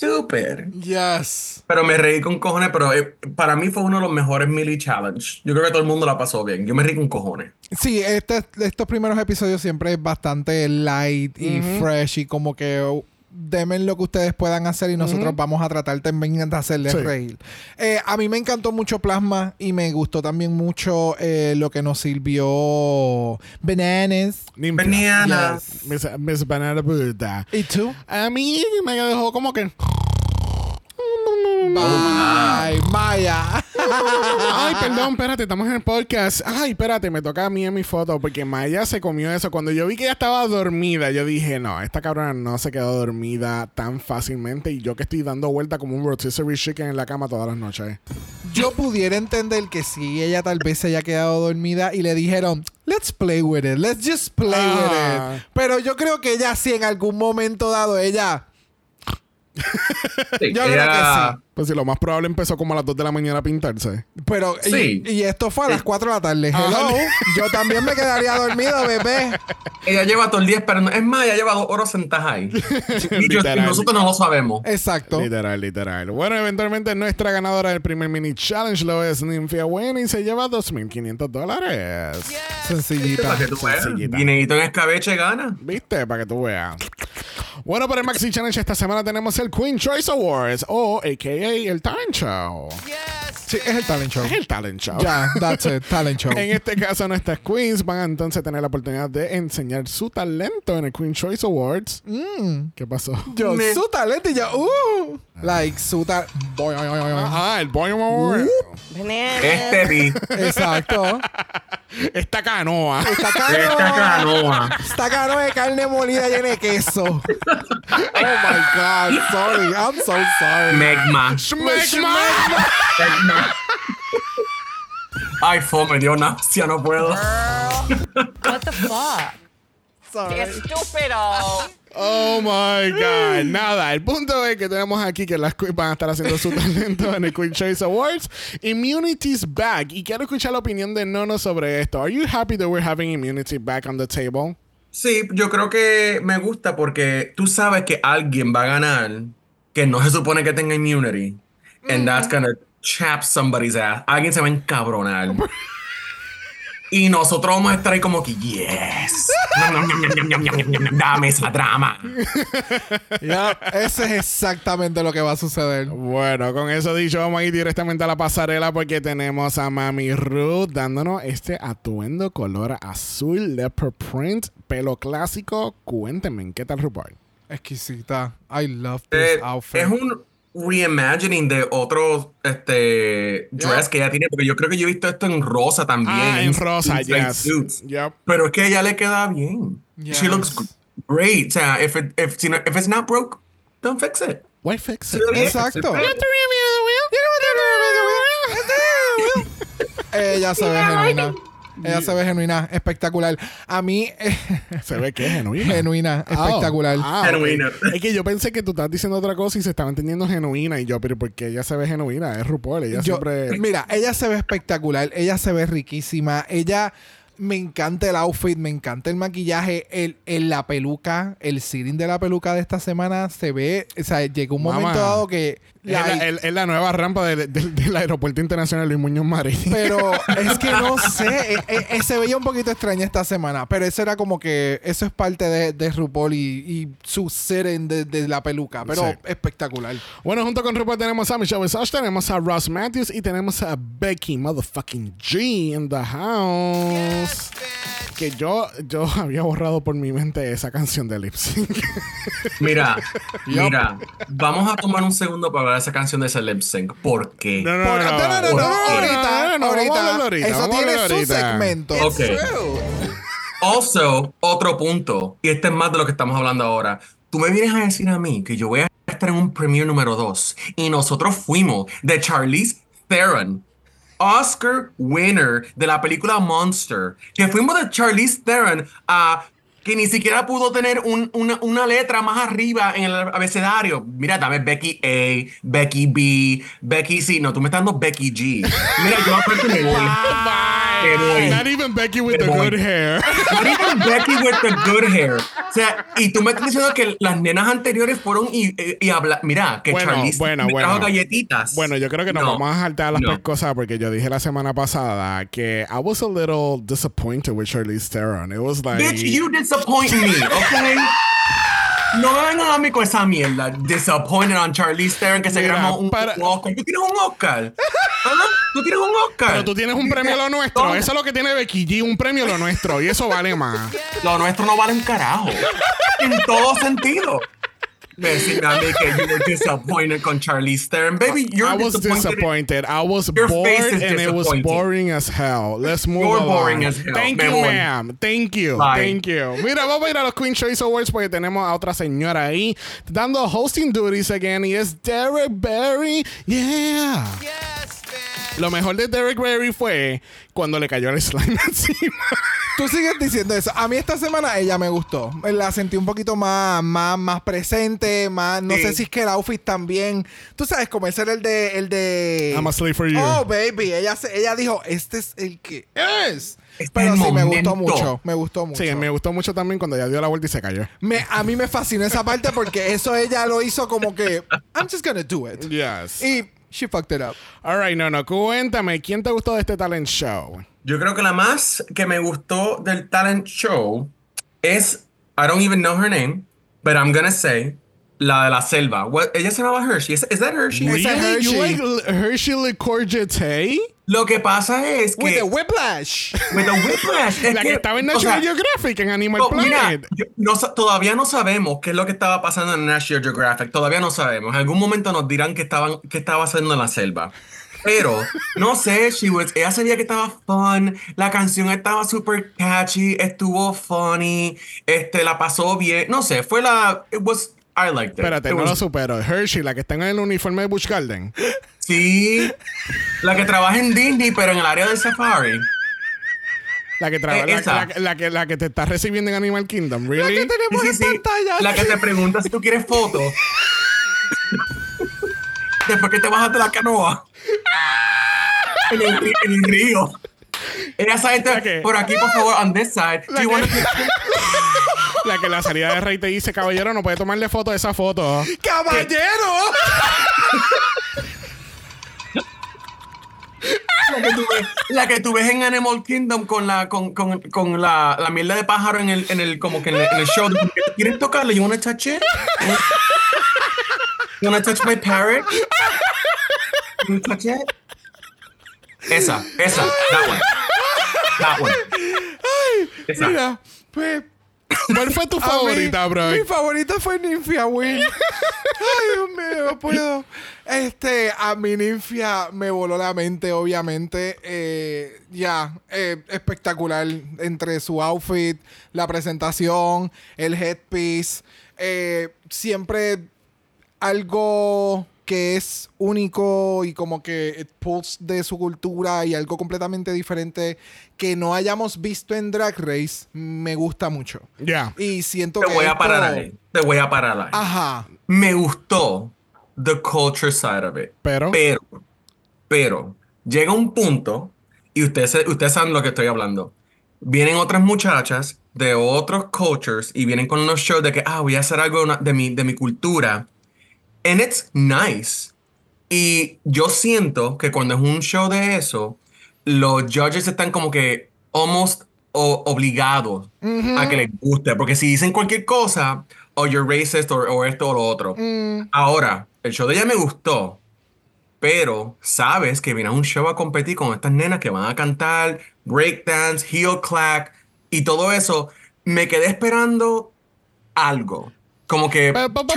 stupid. Yes. Pero me reí con cojones, pero eh, para mí fue uno de los mejores mini challenge. Yo creo que todo el mundo la pasó bien. Yo me reí con cojones. Sí, este, estos primeros episodios siempre es bastante light y fresh y como que demen lo que ustedes puedan hacer y nosotros vamos a tratar también de hacerles Sí. reír. Eh, a mí me encantó mucho Plasma y me gustó también mucho eh, lo que nos sirvió Bananas. Bananas. Miss, Miss Banana Buddha. ¿Y tú? A mí me dejó como que... Bye, Maya. Ay, perdón, espérate, estamos en el podcast. Ay, espérate, me toca a mí en mi foto porque Maya se comió eso. Cuando yo vi que ella estaba dormida, yo dije, no, esta cabrona no se quedó dormida tan fácilmente. Y yo que estoy dando vuelta como un rotisserie chicken en la cama todas las noches. Yo pudiera entender que si ella tal vez se haya quedado dormida y le dijeron, let's play with it, let's just play Ah. with it. Pero yo creo que ella sí en algún momento dado, ella... Sí, Yo creo que sí. Pues si lo más probable empezó como a las 2 de la mañana a pintarse. Pero, y- Sí. y, esto fue a las Sí. 4 de la tarde. Hello. Yo también me quedaría dormido, bebé. Ella lleva todo el día esperando. Es más, ella lleva dos horas sentada ahí. y, yo- y Literal. nosotros no lo sabemos. Exacto. Literal, literal. Bueno, eventualmente nuestra ganadora del primer mini challenge lo es Ninfia Wayne y se lleva 2.500 dólares. Sencillita. Para que tú veas. Sencillita. Dinerito en escabeche gana. ¿Viste? Para que tú veas. Bueno, para el Maxi Challenge esta semana tenemos el Queen Choice Awards o AKA el Talent Show. Sí, es el talent show. Es el Talent Show. Ya, that's it. Talent show. En este caso, nuestras queens van a entonces tener la oportunidad de enseñar su talento en el Queen Choice Awards. ¿Qué pasó? Yo, Me- su talento y yo, uh. Like, su talento. Ah, el Boy Award. Este vi. Exacto. Esta canoa. Esta canoa. Esta canoa. Esta canoa de carne molida llena de queso. Oh my God. Sorry. I'm so sorry. Megma. Schmegma. Megma. Ay, fo, me dio náusea, no puedo. What the fuck? Sorry. Estúpido. Oh my God. Nada, el punto es que tenemos aquí que las queens van a estar haciendo su talento en el Queen Choice Awards. Immunity's back. Y quiero escuchar la opinión de Nono sobre esto. Are you happy that we're having immunity back on the table? Sí, yo creo que me gusta porque tú sabes que alguien va a ganar que no se supone que tenga immunity. And that's gonna chap somebody's ass. Alguien se va a encabronar. Y nosotros vamos a estar ahí como que, yes. Dame esa drama. Ya, ese es exactamente lo que va a suceder. Bueno, con eso dicho, vamos a ir directamente a la pasarela porque tenemos a Mami Ruth dándonos este atuendo color azul leopard print, pelo clásico. Cuéntenme, ¿qué tal RuPaul? Exquisita. I love this Eh, outfit. es un reimagining de otro este dress que ella tiene, porque yo creo que yo he visto esto en rosa también. Ah, en rosa, yes. suits. Yep. Pero es que ella le queda bien. Yes. She looks great. O sea, if, it, if, si no- if it's not broke, don't fix it. Why fix it? Exacto. Ella se ve genuina. Ella se ve genuina, espectacular. A mí, Se ve que es genuina. genuina, espectacular. Ah. Genuina. Es que yo pensé que tú estabas diciendo otra cosa y se estaba entendiendo genuina. Y yo, pero ¿por qué ella se ve genuina? Es RuPaul. Ella Yo- siempre. Mira, ella se ve espectacular, ella se ve riquísima, ella me encanta el outfit, me encanta el maquillaje, el, el- la peluca, el sealing de la peluca de esta semana se ve, o sea, llegó un momento dado que Es la, like, el- es la nueva rampa del- del- del aeropuerto internacional Luis Muñoz Marín. pero es que no sé, eh, eh, eh, se veía un poquito extraña esta semana, pero eso era como que eso es parte de, de RuPaul y, y su setting de, de la peluca, pero Sí. espectacular. Bueno, junto con RuPaul tenemos a Michelle Visage, tenemos a Ross Matthews y tenemos a Becky motherfucking G in the house. Que yo, yo había borrado por mi mente esa canción de lip sync. Mira, mira, vamos a tomar un segundo para esa canción de ese lip sync. ¿Por qué? No, no, ahorita, ahorita, eso tiene su ahorita. segmento. Ok. Also, otro punto, y este es más de lo que estamos hablando ahora. Tú me vienes a decir a mí que yo voy a estar en un premio número 2 y nosotros fuimos de Charlize Theron, Oscar winner de la película Monster, que fuimos de Charlize Theron a que ni siquiera pudo tener un- una, una letra más arriba en el abecedario. Mira, dame Becky A, Becky B, Becky C. No, tú me estás dando Becky G. Mira, yo voy. Me voy. Not even Becky with the good hair. Not even Becky with the good hair. O sea, y tú me estás diciendo que las nenas anteriores fueron y, y, y habla- Mira, que Bueno, Charlize bueno, me bueno. trajo galletitas. Bueno, yo creo que nos No, vamos a saltar las no. cosas porque yo dije la semana pasada que I was a little disappointed with Charlize Theron. It was like Bitch, you disappoint me, okay? No a mí con esa mierda. Disappointed on Charlize Theron que se ganó un, para- un Oscar. ¿Tú tienes un Oscar? ¿Ah? ¿Tú tienes un Oscar? Pero tú tienes un premio lo nuestro. No. Eso es lo que tiene Becky G, un premio lo nuestro. Y eso vale más. Lo nuestro no vale un carajo. en todo sentido. Decirme a mí you were disappointed con Charlize Theron. Baby, you're I was disappointed. disappointed. I was Your bored and it was boring as hell. Let's move You're along. boring as hell. Thank Me you, voy. ma'am. Thank you. Bye. Thank you. Mira, vamos a ir a los Queen Choice Awards porque tenemos a otra señora ahí dando hosting duties again y es Derek Barry. Yeah. Lo mejor de Derek Barry fue cuando le cayó el slime encima. Tú sigues diciendo eso. A mí esta semana ella me gustó. La sentí un poquito más, más, más presente, más. No Sí. sé si es que el outfit también. Tú sabes, como ese era el de. El de I'm a slave for you. Oh, baby. Ella, ella dijo: Este es el que es. Este Pero es sí, me gustó mucho. Me gustó mucho. Sí, me gustó mucho también cuando ella dio la vuelta y se cayó. Me- a mí me fascinó esa parte porque eso ella lo hizo como que. I'm just gonna do it. Yes. Y she fucked it up. All right, no, no. Cuéntame, ¿quién te gustó de este talent show? Yo creo que la más que me gustó del talent show es, I don't even know her name, but I'm gonna say, la de la selva. What, ella se llamaba Hershey. ¿Es, that Hershey? Really? You Hershey. like L- Hershey Liqueur Jete? Lo que pasa es With que... the whiplash. with the whiplash, La que estaba en National o sea, Geographic, en Animal no, mira, Planet. yo- no todavía no sabemos qué es lo que estaba pasando en National Geographic. Todavía no sabemos. En algún momento nos dirán que estaban que estaba haciendo en la selva. Pero, no sé, she was, ella sabía que estaba fun, la canción estaba super catchy, estuvo funny, este, la pasó bien, no sé, fue la, it was, I liked it. Espérate, It no was- lo supero. Hershey, la que está en el uniforme de Busch Garden. Sí, la que trabaja en Disney, pero en el área del safari. La que, traba- Eh, la, esa. la- la que, la que te está recibiendo en Animal Kingdom. La ¿Really? que tenemos Sí, en sí, pantalla. La que te pregunta si tú quieres fotos. Después que te bajas de la canoa. En el, en el río. Ella sabe, ¿La qué? por aquí, por favor, on this side. Do you want to- La que la salida de Rey te dice, caballero, no puede tomarle foto de esa foto. ¡Caballero! la que tú ves, la que tú ves en Animal Kingdom con la con, con, con la, la mierda de pájaro en el, en el como que en el, en el show. ¿Quieres tocarlo? You wanna touch it? You wanna touch my parrot? You wanna touch it? Esa, esa, that one. That one. Esa. Mira, pues. ¿Cuál fue tu a mí, favorita, bro? Mi favorita fue Ninfia Win. Ay, Dios mío, no puedo. Este, a mi Ninfia me voló la mente, obviamente. Eh, ya, eh, espectacular. Entre su outfit, la presentación, el headpiece. eh, siempre algo que es único y como que it pulls de su cultura y algo completamente diferente que no hayamos visto en Drag Race, me gusta mucho. Ya. Y siento Te que voy a parar ahí. Te voy a parar ahí. Ajá. Me gustó the culture side of it. Pero. Pero, pero, llega un punto, y ustedes, ustedes saben lo que estoy hablando. Vienen otras muchachas de otros cultures y vienen con unos shows de que, ah, voy a hacer algo de mi, de mi cultura. And it's nice. Y yo siento que cuando es un show de eso, los judges están como que almost o- obligados a que les guste. Porque si dicen cualquier cosa, o you're racist, o, esto o lo otro. Ahora, el show de ella me gustó. Pero sabes que viene a un show a competir con estas nenas que van a cantar breakdance, heel clack y todo eso. Me quedé esperando algo. Como que. Pero, pero,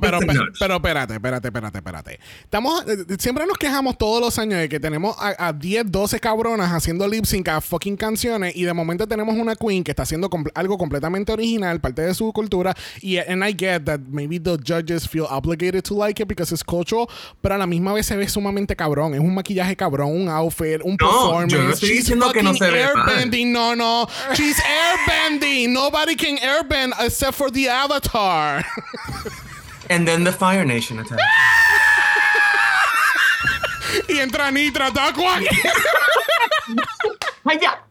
pero, pero, espérate, espérate, espérate, espérate. Estamos, eh, siempre nos quejamos todos los años de que tenemos a, a 10, 12 cabronas haciendo lip sync a fucking canciones y de momento tenemos una queen que está haciendo compl- algo completamente original, parte de su cultura y and I get that maybe the judges feel obligated to like it because it's cultural, pero a la misma vez se ve sumamente cabrón. Es un maquillaje cabrón, un outfit, un No, performance. yo no estoy She's diciendo que no se ve mal. airbending. No, no. She's airbending. Nobody can airbend except for the avatar. And then the Fire Nation attack. y entra Nitra, aquí. ¡Allá!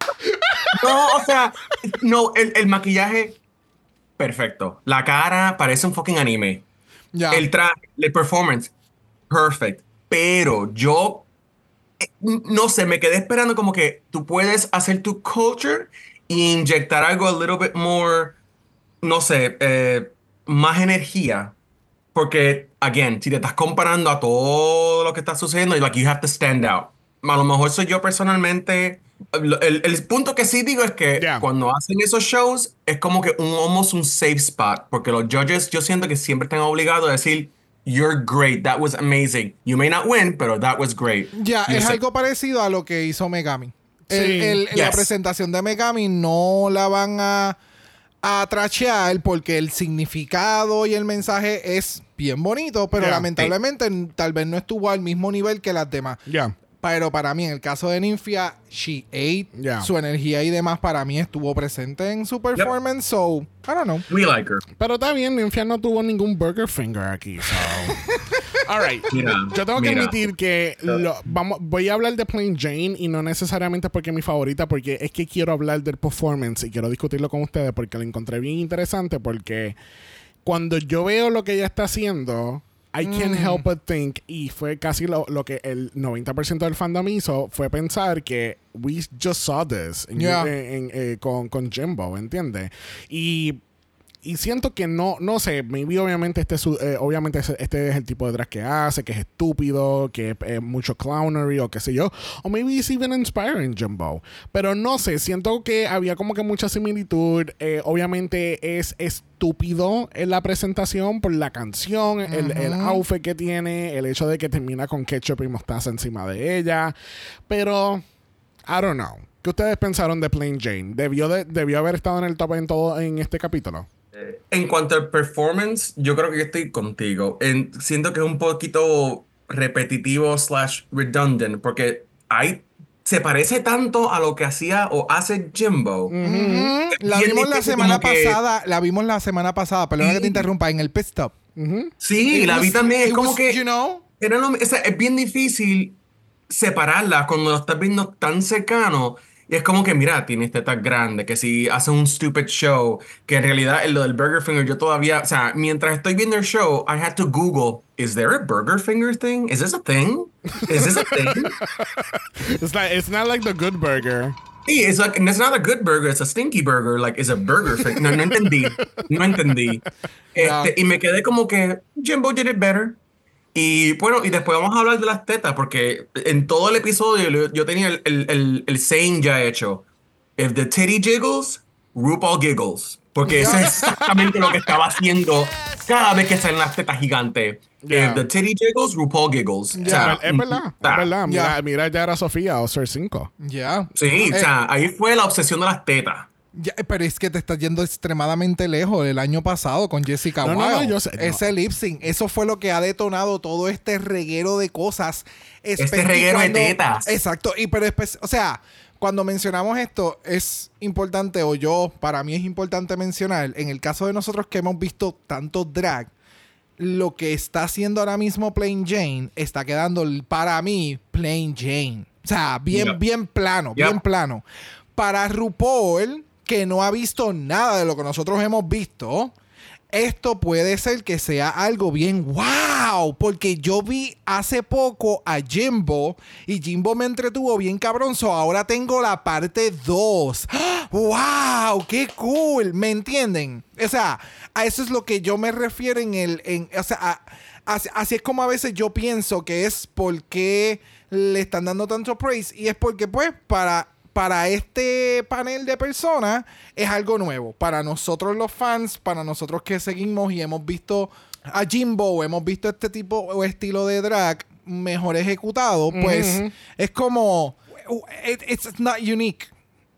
No, o sea, no, el, el maquillaje, perfecto. La cara parece un fucking anime. El traje, el performance, perfect. Pero yo, eh, no sé, me quedé esperando como que tú puedes hacer tu culture e inyectar algo a little bit more, no sé, eh, más energía. Porque, again, si te estás comparando a todo lo que está sucediendo, like, you have to stand out. A lo mejor soy yo personalmente. El, el punto que sí digo es que Yeah. cuando hacen esos shows, es como que un almost un safe spot. Porque los judges, yo siento que siempre están obligados a decir, You're great, that was amazing. You may not win, pero that was great. Ya, You es algo parecido a lo que hizo Megami. El- Sí. el- La Yes. presentación de Megami no la van a, a trachear porque el significado y el mensaje es bien bonito, pero lamentablemente tal vez no estuvo al mismo nivel que las demás. Ya. Pero para mí, en el caso de Ninfia, she ate. Yeah. Su energía y demás para mí estuvo presente en su performance. So, I don't know. We like her. Pero está bien, Ninfia no tuvo ningún burger finger aquí. So. All right. Mira, Yo tengo que admitir que lo- vamos, voy a hablar de Plain Jane y no necesariamente porque es mi favorita, porque es que quiero hablar del performance y quiero discutirlo con ustedes porque lo encontré bien interesante. Porque cuando yo veo lo que ella está haciendo, I can't help but think, y fue casi lo, lo que el 90% del fandom hizo, fue pensar que we just saw this en- Yeah. en- en- eh, con, con Jimbo, ¿entiendes? Y y siento que no, no sé, maybe obviamente este, eh, obviamente este es el tipo de drag que hace, que es estúpido, que es eh, mucho clownery o qué sé yo, o maybe it's even inspiring Jumbo. Pero no sé, siento que había como que mucha similitud. eh, obviamente es estúpido en la presentación por la canción, el, el outfit que tiene, el hecho de que termina con ketchup y mostaza encima de ella, pero I don't know. ¿Qué ustedes pensaron de Plain Jane? ¿Debió, de- debió haber estado en el top en todo en este capítulo? En cuanto al performance, yo creo que yo estoy contigo. En- siento que es un poquito repetitivo slash redundant porque hay, se parece tanto a lo que hacía o hace Jimbo. La vimos la semana que- pasada. La vimos la semana pasada. Perdona que te interrumpa. En el pit stop. Sí, It la vi también. Es it como was, que You know? era lo- sea, es bien difícil separarla cuando lo estás viendo tan cercano. Y es como que, mira, tiene tetas grandes, que si hace un stupid show, que en realidad en lo del Burger Finger yo todavía, o sea, mientras estoy viendo el show, I had to Google, is there a Burger Finger thing? Is this a thing? Is this a thing? It's, like, it's not like the good burger. Sí, it's like, it's not a good burger, it's a stinky burger, like, it's a burger finger. No, no entendí, no entendí. Este, Y me quedé como que, Jimbo did it better. Y bueno, y después vamos a hablar de las tetas, porque en todo el episodio yo- yo tenía el, el, el, el saying ya hecho. If the titty jiggles, RuPaul giggles. Porque eso es exactamente lo que estaba haciendo cada vez que salen las tetas gigantes. Yeah. If the titty jiggles, RuPaul giggles. O sea, es verdad, es verdad. Mira, Ya. mira ya era Sofía o Sir 5. Ya. Sí, o Eh, sea, ahí fue la obsesión de las tetas. Ya, pero es que te estás yendo extremadamente lejos del año pasado con Jessica No, no, yo sé. Ese lip sync, eso fue lo que ha detonado todo este reguero de cosas. Este reguero de tetas. Exacto, y pero o sea, cuando mencionamos esto es importante o yo para mí es importante mencionar en el caso de nosotros que hemos visto tanto drag lo que está haciendo ahora mismo Plain Jane está quedando para mí Plain Jane. O sea, bien, bien plano, bien plano. Para RuPaul, que no ha visto nada de lo que nosotros hemos visto, esto puede ser que sea algo bien wow, porque yo vi hace poco a Jimbo y Jimbo me entretuvo bien cabronzo. Ahora tengo la parte 2. ¡Wow! ¡Qué cool! ¿Me entienden? O sea, a eso es lo que yo me refiero en el. En, o sea, así, así es como a veces yo pienso que es porque le están dando tanto praise y es porque, pues, para para este panel de personas es algo nuevo. Para nosotros los fans, para nosotros que seguimos y hemos visto a Jimbo hemos visto este tipo o estilo de drag mejor ejecutado, pues es como... it- it's not unique.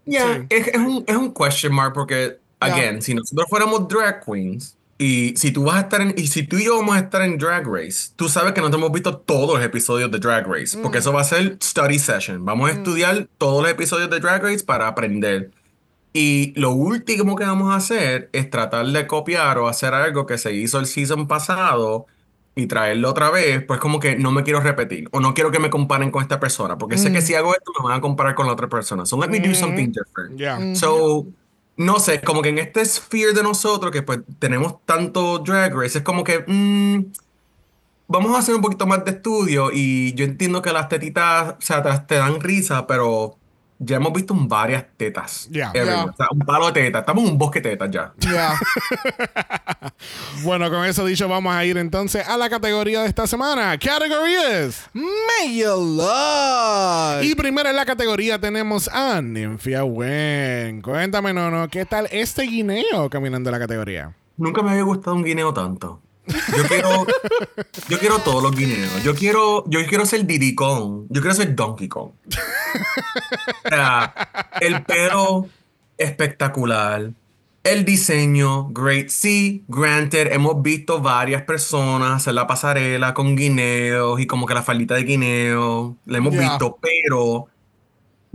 Yeah, es, es un, es un question mark porque, Yeah. again, si nosotros fuéramos drag queens y si tú vas a estar en, y si tú y yo vamos a estar en Drag Race, tú sabes que no te hemos visto todos los episodios de Drag Race, porque eso va a ser study session. Vamos a estudiar todos los episodios de Drag Race para aprender. Y lo último que vamos a hacer es tratar de copiar o hacer algo que se hizo el season pasado y traerlo otra vez, pues como que no me quiero repetir o no quiero que me comparen con esta persona, porque sé que si hago esto me van a comparar con la otra persona. So let me do something different. Yeah. So, no sé, como que en este sphere de nosotros, que pues tenemos tanto drag race, es como que mm, vamos a hacer un poquito más de estudio y yo entiendo que las tetitas, o te dan risa, pero ya hemos visto varias tetas. Yeah. everywhere. Yeah. O sea, un palo de tetas. Estamos en un bosque de tetas ya. Yeah. Bueno, con eso dicho, vamos a ir entonces a la categoría de esta semana. Category es. May you love. Y primero en la categoría tenemos a Ninfia Wen. Cuéntame, Nono, ¿qué tal este guineo caminando en la categoría? Nunca me había gustado un guineo tanto. Yo quiero, yo quiero todos los guineos. Yo quiero, yo quiero ser Diddy Kong. Yo quiero ser Donkey Kong. O sea, el pelo espectacular. El diseño, great. Sí, granted, hemos visto varias personas hacer la pasarela con guineos y como que la faldita de guineo, la hemos visto, pero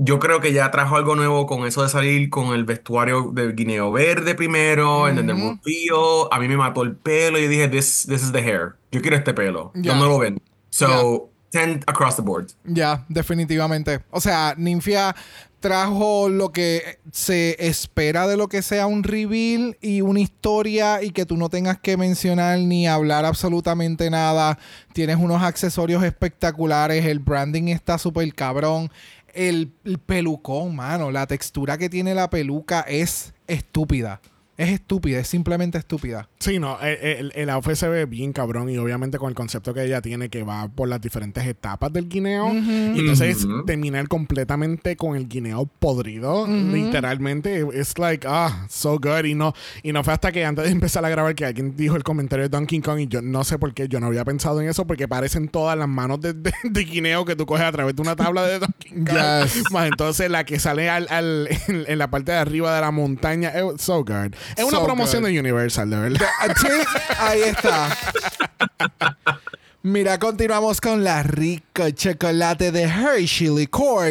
yo creo que ya trajo algo nuevo con eso de salir con el vestuario del guineo verde primero, el del Ujú. reveal. A mí me mató el pelo y yo dije, this, this is the hair. Yo quiero este pelo. Ya. ¿Dónde lo ven? So, 10 across the board. Ya, definitivamente. O sea, Ninfia trajo lo que se espera de lo que sea un reveal y una historia y que tú no tengas que mencionar ni hablar absolutamente nada. Tienes unos accesorios espectaculares, el branding está súper cabrón. El, el pelucón, mano, la textura que tiene la peluca es estúpida. Es estúpida, es simplemente estúpida. Sí, no, el, el, el outfit se ve bien cabrón y obviamente con el concepto que ella tiene que va por las diferentes etapas del guineo. Y entonces Ujú. terminar completamente con el guineo podrido, literalmente, es like, ah, so good. Y no, y no fue hasta que antes de empezar a grabar que alguien dijo el comentario de Donkey Kong y yo no sé por qué, yo no había pensado en eso porque parecen todas las manos de, de- de guineo que tú coges a través de una tabla de Donkey Kong. Yes. Más entonces la que sale al, al- en, en la parte de arriba de la montaña, eh, so good. Es una So promoción good. de Universal, de verdad. Sí, ahí está. Mira, continuamos con la rico chocolate de Hershey Licor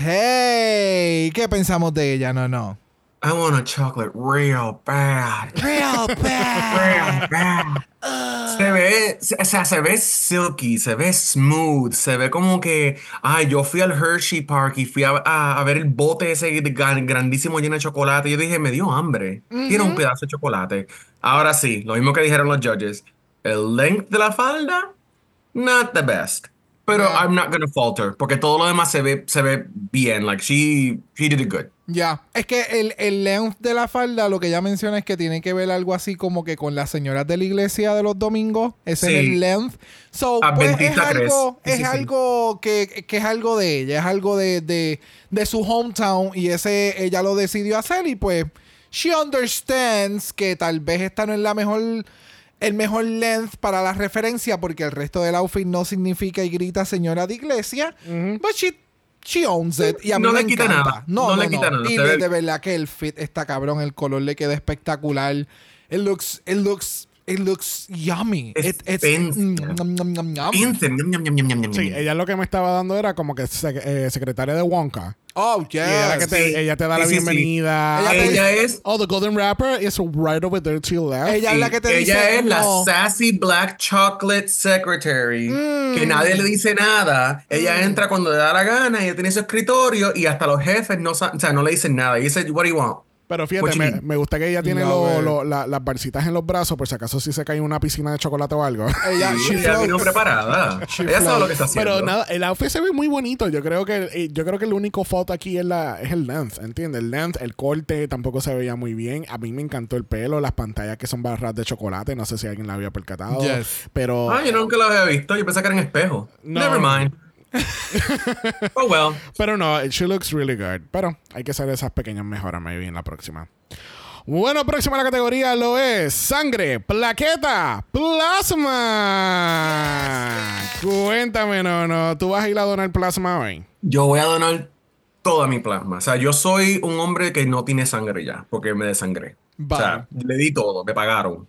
Hey, ¿Qué pensamos de ella? No, no. I want a chocolate real bad. Real Real bad. Se ve, o sea, se ve silky, se ve smooth, se ve como que, ay, yo fui al Hershey Park y fui a, a- a ver el bote ese grandísimo lleno de chocolate. Y yo dije, me dio hambre. Quiero un pedazo de chocolate. Ahora sí, lo mismo que dijeron los judges. El length de la falda, not the best. Pero Yeah. I'm not gonna falter, porque todo lo demás se ve, se ve bien. Like, she, she did it good. Ya, es que el, el length de la falda, lo que ella menciona es que tiene que ver algo así como que con las señoras de la iglesia de los domingos. Ese Sí. es el length. So, pues es algo, Sí, es sí, sí. algo que, que es algo de ella, es algo de, de, de su hometown y ese ella lo decidió hacer y pues she understands que tal vez esta no es la mejor el mejor length para la referencia porque el resto del outfit no significa y grita señora de iglesia, but she She owns it. Y a mí No me le quita encanta. nada. No, No no, le quita no. nada. Y de verdad que el fit está cabrón. El color le queda espectacular. It looks, it looks, it looks yummy. Es It- it's, mm, Sí, ella lo que me estaba dando era como que sec- eh, secretaria de Wonka. Oh, Y era que yes. te- Sí. ella te da la Sí, sí, sí. bienvenida. Ella Ella es Oh, the golden wrapper is right over there to your left. Ella es la que te ella dice. es la no. sassy black chocolate secretary Mm. que nadie le dice nada. Ella entra cuando le da la gana, ella tiene su escritorio y hasta los jefes no, o sea, no le dicen nada. Y dice, what do you want? Pero fíjate, you me, gusta que ella tiene lo- it. lo- la- las barcitas en los brazos por si acaso si se cae en una piscina de chocolate o algo. Ella, Sí, ella vino preparada. Ella sabe lo que está haciendo. Pero nada, el outfit se ve muy bonito. Yo creo que eh, yo creo que el único fault aquí es, la, es el length, ¿entiendes? El length, el corte tampoco se veía muy bien. A mí me encantó el pelo, las pantallas que son barras de chocolate. No sé si alguien la había percatado. Yes. Pero Ah, yo nunca lo había visto. Yo pensé que era en espejo. No. Never mind. oh, well. Pero no, she looks really good. Pero hay que hacer esas pequeñas mejoras, maybe, en la próxima. Bueno, próxima a la categoría lo es sangre, plaqueta, plasma. Cuéntame, no, no. ¿Tú vas a ir a donar plasma hoy? Yo voy a donar toda mi plasma. O sea, yo soy un hombre que no tiene sangre ya, porque me desangré. O sea, le di todo, me pagaron.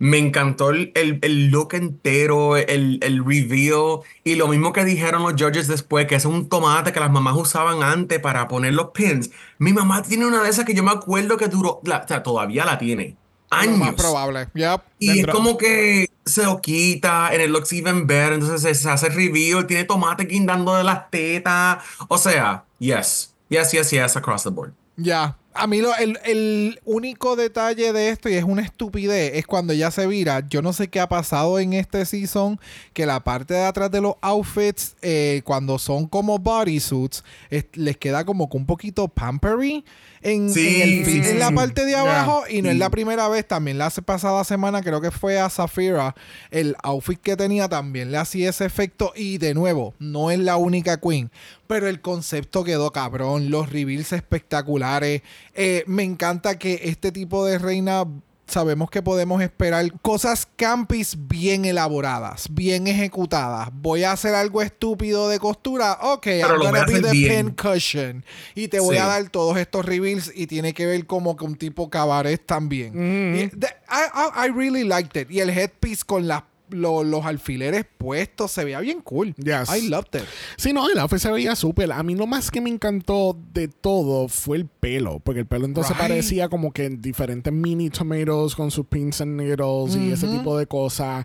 Me encantó el, el- el look entero, el, el reveal. Y lo mismo que dijeron los judges después, que es un tomate que las mamás usaban antes para poner los pins. Mi mamá tiene una de esas que yo me acuerdo que duró, la- o sea, todavía la tiene. Lo Años. más probable. Yep. Y Dentro- es como que se lo quita, and it looks even better. Entonces se, hace el reveal, tiene tomate guindando de las tetas. O sea, yes, yes, yes, yes, across the board. Ya. A mí lo, el, el único detalle de esto, y es una estupidez, es cuando ella se vira. Yo no sé qué ha pasado en este season, que la parte de atrás de los outfits, eh, cuando son como bodysuits, es- les queda como que un poquito pampery en, Sí, en el sí, en la parte de abajo. Y no es la primera vez, también la hace pasada semana, creo que fue a Zafira, el outfit que tenía también le hacía ese efecto. Y de nuevo, no es la única queen, pero el concepto quedó cabrón, los reveals espectaculares. Eh, me encanta que este tipo de reina sabemos que podemos esperar cosas campis bien elaboradas, bien ejecutadas. Voy a hacer algo estúpido de costura. Ok, Pero I'm gonna be the bien. pin cushion. Y te voy Sí. a dar todos estos reveals y tiene que ver como que un tipo cabaret también. Y the- I, I- I really liked it. Y el headpiece con las lo- los alfileres puestos se veía bien cool. Yes. I loved it. Sí, no, el outfit se veía súper. A mí lo más que me encantó de todo fue el pelo, porque el pelo entonces Right. parecía como que diferentes mini tomatoes con sus pins and needles y ese tipo de cosas.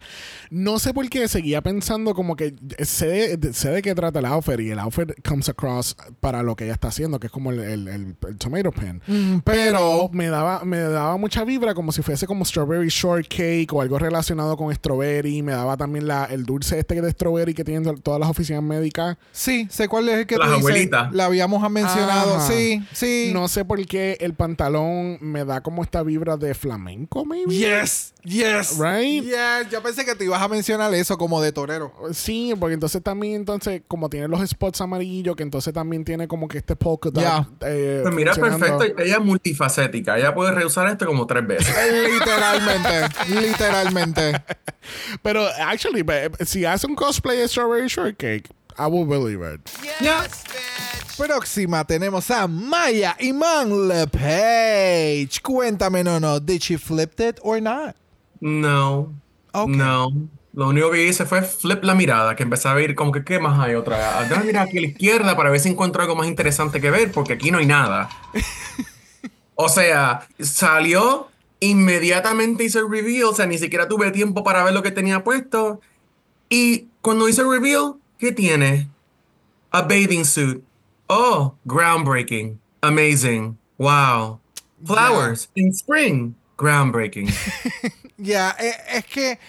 No sé por qué seguía pensando como que sé, de- sé de qué trata el outfit y el outfit comes across para lo que ella está haciendo, que es como el, el- el- el tomato pin. pero me daba, me daba mucha vibra como si fuese como strawberry shortcake o algo relacionado con strawberry. Me daba también la, el dulce este de strawberry que tienen to- todas las oficinas médicas. Sí, sé cuál es el que Las tú dices. abuelitas. La habíamos mencionado. Ajá. Sí, sí. No sé por qué el pantalón me da como esta vibra de flamenco, maybe. Yes, yes. Right? Yes, yo pensé que te ibas a mencionar eso como de torero. Sí, porque entonces también, entonces, como tiene los spots amarillos, que entonces también tiene como que este polka dot. Ya. eh, Pues mira, perfecto. Ella es multifacética. Ella puede reusar esto como tres veces. literalmente, literalmente. Pero, actually, si hace un cosplay de Strawberry Shortcake, I will believe it. Próxima tenemos a Maya Iman LePage. Cuéntame, no, no, did she flip it or not? No. Ok. No. Lo único que hice fue flip la mirada, que empecé a ver como que qué más hay otra. vez? Déjame mirar aquí a la izquierda para ver si encuentro algo más interesante que ver, porque aquí no hay nada. O sea, salió, inmediatamente hizo el reveal, o sea, ni siquiera tuve tiempo para ver lo que tenía puesto. Y cuando hizo el reveal, ¿qué tiene? A bathing suit. Oh, groundbreaking. Amazing. Wow. Flowers in spring. Groundbreaking. Ya, eh, es que.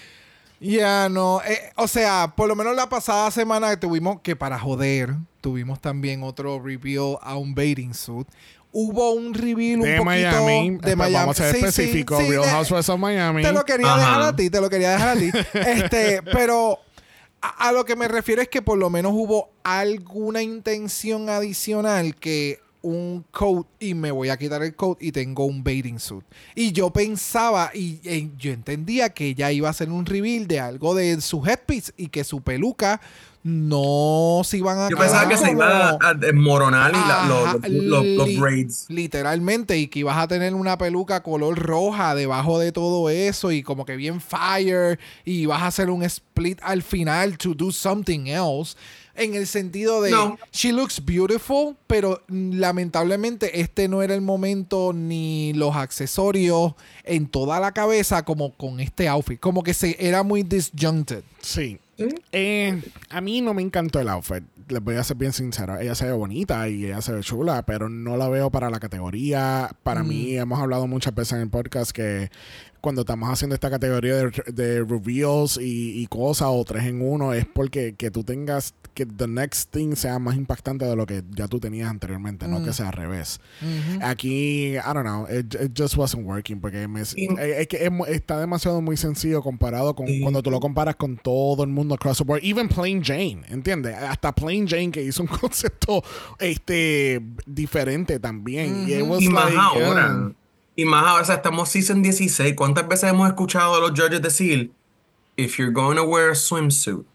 Ya, no. eh, o sea, por lo menos la pasada semana que tuvimos que para joder, tuvimos también otro review a un bathing suit. Hubo un reveal De un poquito Miami. de Pues Miami. Vamos a ser Sí, sí, específico. sí, Real de- Housewives of Miami. Te lo quería Ajá. dejar a ti, te lo quería dejar a ti. Este, pero a, a lo que me refiero es que por lo menos hubo alguna intención adicional que un coat y me voy a quitar el coat y tengo un bathing suit. Y yo pensaba y, yo entendía que ella iba a hacer un reveal de algo de su headpiece y que su peluca no se iban a Yo pensaba que se como- iba a desmoronar los- los li- braids. Literalmente, y que ibas a tener una peluca color roja debajo de todo eso y como que bien fire y ibas a hacer un split al final to do something else. En el sentido de, No. she looks beautiful, pero mm, lamentablemente este no era el momento ni los accesorios en toda la cabeza como con este outfit. Como que se era muy disjuncted. Sí. Eh, a mí no me encantó el outfit. Les voy a ser bien sincero. Ella se ve bonita y ella se ve chula, pero no la veo para la categoría. Para mí, hemos hablado muchas veces en el podcast que cuando estamos haciendo esta categoría de, de reveals y, y cosas o tres en uno es porque que tú tengas que the next thing sea más impactante de lo que ya tú tenías anteriormente, no que sea al revés. Aquí, I don't know, it, it just wasn't working porque me- Y- eh, es que es está demasiado muy sencillo comparado con Sí. cuando tú lo comparas con todo el mundo across the board, even Plain Jane, ¿entiendes? Hasta Plain Jane que hizo un concepto este diferente también. Y, it was Y más like, ahora. uh, Y más ahora, o sea, estamos season 16. ¿Cuántas veces hemos escuchado a los judges decir, if you're going to wear a swimsuit,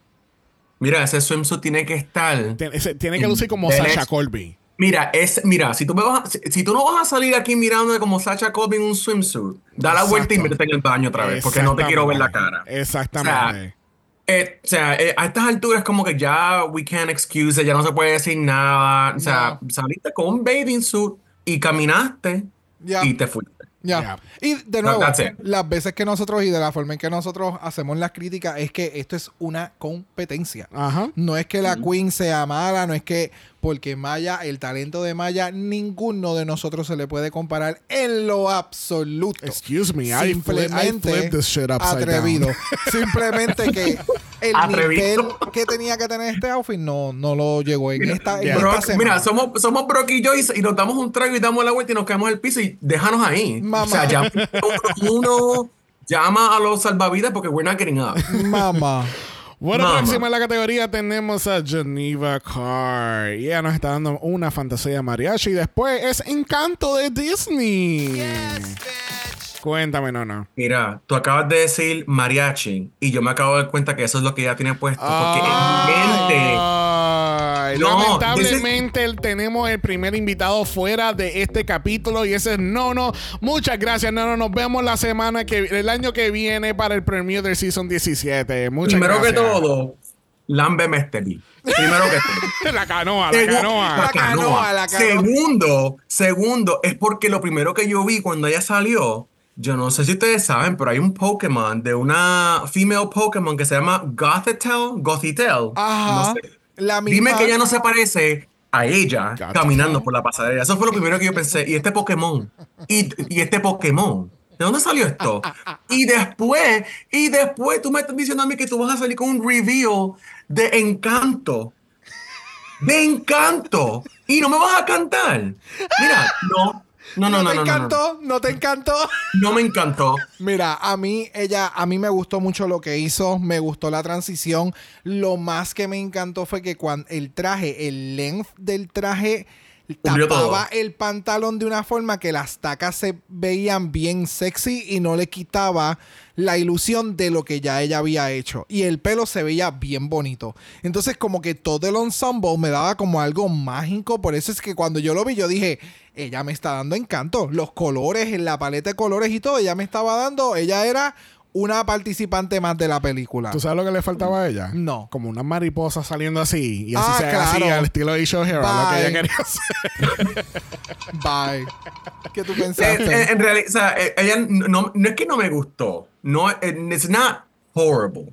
mira, ese swimsuit tiene que estar. tiene, ese- tiene que lucir como Sasha Colby. Mira, es, mira, si tú, me vas a- si, si tú no vas a salir aquí mirando como Sacha Colby en un swimsuit, da la vuelta y métete en el baño otra vez, porque no te quiero ver la cara. Exactamente. Eh, o sea, eh, a estas alturas como que ya we can't excuse it, ya no se puede decir nada. O sea, saliste con un bathing suit y caminaste Y te fuiste. Ya. Yeah. Y de nuevo, las veces que nosotros y de la forma en que nosotros hacemos las críticas es que esto es una competencia. Ajá. No es que la Queen sea mala, no es que porque Maya, el talento de Maya, ninguno de nosotros se le puede comparar en lo absoluto. Excuse me, I flip- I Simplemente this shit upside atrevido. down. Simplemente que el Atrevido. nivel que tenía que tener este outfit no, no lo llegó en esta, en Yeah. esta Brock, semana. mira, somos, somos Brock y Joyce y nos damos un trago y damos la vuelta y nos quedamos en el piso y déjanos ahí. Mamá. O sea, llama uno, llama a los salvavidas porque we're not getting up. Mamá. Bueno, Mama. próxima en la categoría tenemos a Geneva Carr. Y ella nos está dando una fantasía mariachi. Y después es Encanto de Disney. Cuéntame, no, no. Mira, tú acabas de decir mariachi y yo me acabo de dar cuenta que eso es lo que ella tiene puesto. Porque en mi mente. Ay, No, lamentablemente tenemos el primer invitado fuera de este capítulo y ese es Nono. Muchas gracias, Nono. Nos vemos la semana que el año que viene para el premio del Season 17. Muchas Primero que gracias. todo, lámbeme este. Primero que todo. la canoa, la canoa. la canoa. la canoa. Segundo, segundo, es porque lo primero que yo vi cuando ella salió, yo no sé si ustedes saben, pero hay un Pokémon de una female Pokémon que se llama Gothitelle, Gothitelle. Ajá. No sé. La Dime que ella no se parece a ella caminando por la pasarela. Eso fue lo primero que yo pensé. Y este Pokémon. Y, y este Pokémon. ¿De dónde salió esto? Y después, y después tú me estás diciendo a mí que tú vas a salir con un review de encanto. De encanto. Y no me vas a cantar. Mira, no. No, no, no, te no, no, no. encantó? ¿No te encantó? No me encantó. Mira, a mí, ella, a mí me gustó mucho lo que hizo, me gustó la transición. Lo más que me encantó fue que cuando el traje, el length del traje tapaba el pantalón de una forma que las tacas se veían bien sexy y no le quitaba la ilusión de lo que ya ella había hecho. Y el pelo se veía bien bonito. Entonces como que todo el ensemble me daba como algo mágico. Por eso es que cuando yo lo vi yo dije, ella me está dando encanto. Los colores, en la paleta de colores y todo, ella me estaba dando, ella era una participante más de la película. ¿Tú sabes lo que le faltaba a ella? No. Como una mariposa saliendo así. Y así Ah, se claro. hacía al estilo de Show Hero. Lo que Bye. ella quería hacer. Bye. ¿Qué tú pensaste? eh, en realidad, o sea, eh, ella no, no es que no me gustó. No, eh, it's not horrible.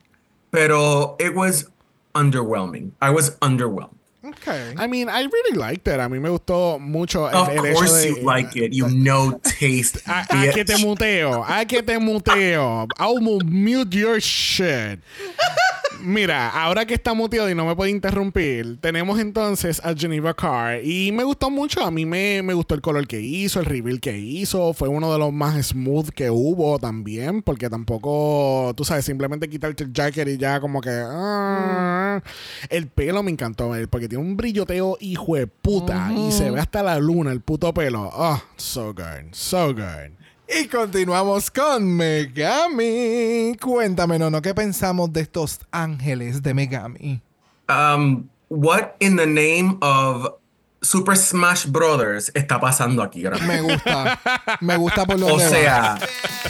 Pero it was underwhelming. I was underwhelmed. Okay. I mean, I really liked it. A mí me gustó mucho el, Of el hecho course de... you like it. You know taste. A, a que te bitch. muteo, a que te muteo. I'll mute your shit. Mira, ahora que está muteado y no me puede interrumpir, tenemos entonces a Geneva Carr y me gustó mucho. A mí me, me gustó el color que hizo, el reveal que hizo. Fue uno de los más smooth que hubo también, porque tampoco, tú sabes, simplemente quitarte el jacket y ya como que. ah. El pelo me encantó, eh, porque tiene un brilloteo hijo de puta y se ve hasta la luna el puto pelo. Oh, so good, so good. Y continuamos con Megami. Cuéntame, Nono, ¿qué pensamos de estos ángeles de Megami? Um, what in the name of Super Smash Brothers está pasando aquí ahora? Me gusta. Me gusta por lo O que va. sea,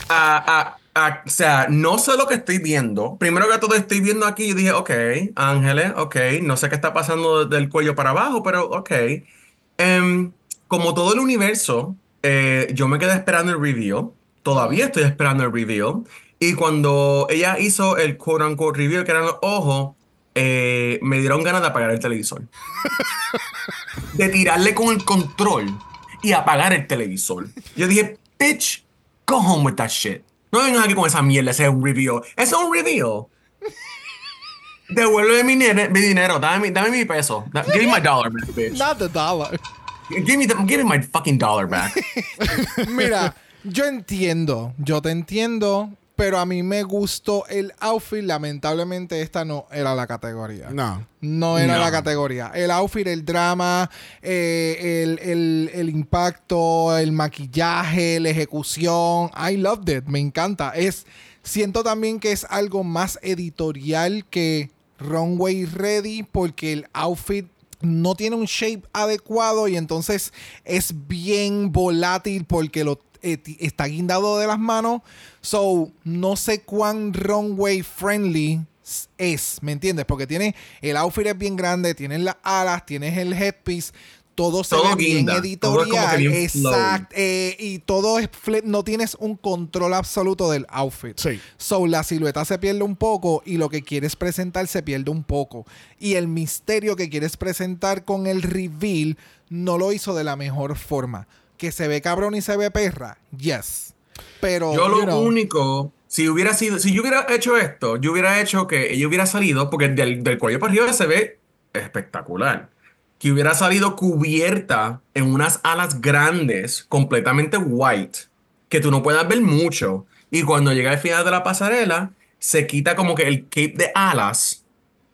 a- a- a- o sea, no sé lo que estoy viendo. Primero que todo estoy viendo aquí y dije, ok, Ángeles, ok, no sé qué está pasando del cuello para abajo, pero ok. Em, como todo el universo, eh, yo me quedé esperando el review. Todavía estoy esperando el review. Y cuando ella hizo el quote unquote review, que eran los ojos, eh, me dieron ganas de apagar el televisor. de tirarle con el control y apagar el televisor. Yo dije, bitch, go home with that shit. No vengas aquí con esa mierda, ese es un review. Es un review. Devuelve mi, mi dinero, dame, mi- dame mi peso. Da- Give me my dollar bitch. Not the dollar. Give me, the, give me my fucking dollar back. Mira, yo entiendo, yo te entiendo, pero a mí me gustó el outfit. Lamentablemente, esta no era la categoría. No. No era No. la categoría. El outfit, el drama, eh, el, el- el impacto, el maquillaje, la ejecución. I loved it. Me encanta. Es, siento también que es algo más editorial que Runway Ready porque el outfit no tiene un shape adecuado y entonces es bien volátil porque lo eh, está guindado de las manos. So, no sé cuán runway friendly es, ¿me entiendes? Porque tiene el outfit es bien grande, tienes las alas, tienes el headpiece, todo se Todo ve bien guinda, todo es como que editorial, bien exacto, eh, y todo es flip, no tienes un control absoluto del outfit. Sí. So, la silueta se pierde un poco y lo que quieres presentar se pierde un poco. Y el misterio que quieres presentar con el reveal no lo hizo de la mejor forma. Que se ve cabrón y se ve perra, yes. Pero Yo you lo know, único, si hubiera sido, si yo hubiera hecho esto, yo hubiera hecho que ella hubiera salido, porque del, del cuello para arriba se ve espectacular. Que hubiera salido cubierta en unas alas grandes, completamente white, que tú no puedas ver mucho. Y cuando llega al final de la pasarela, se quita como que el cape de alas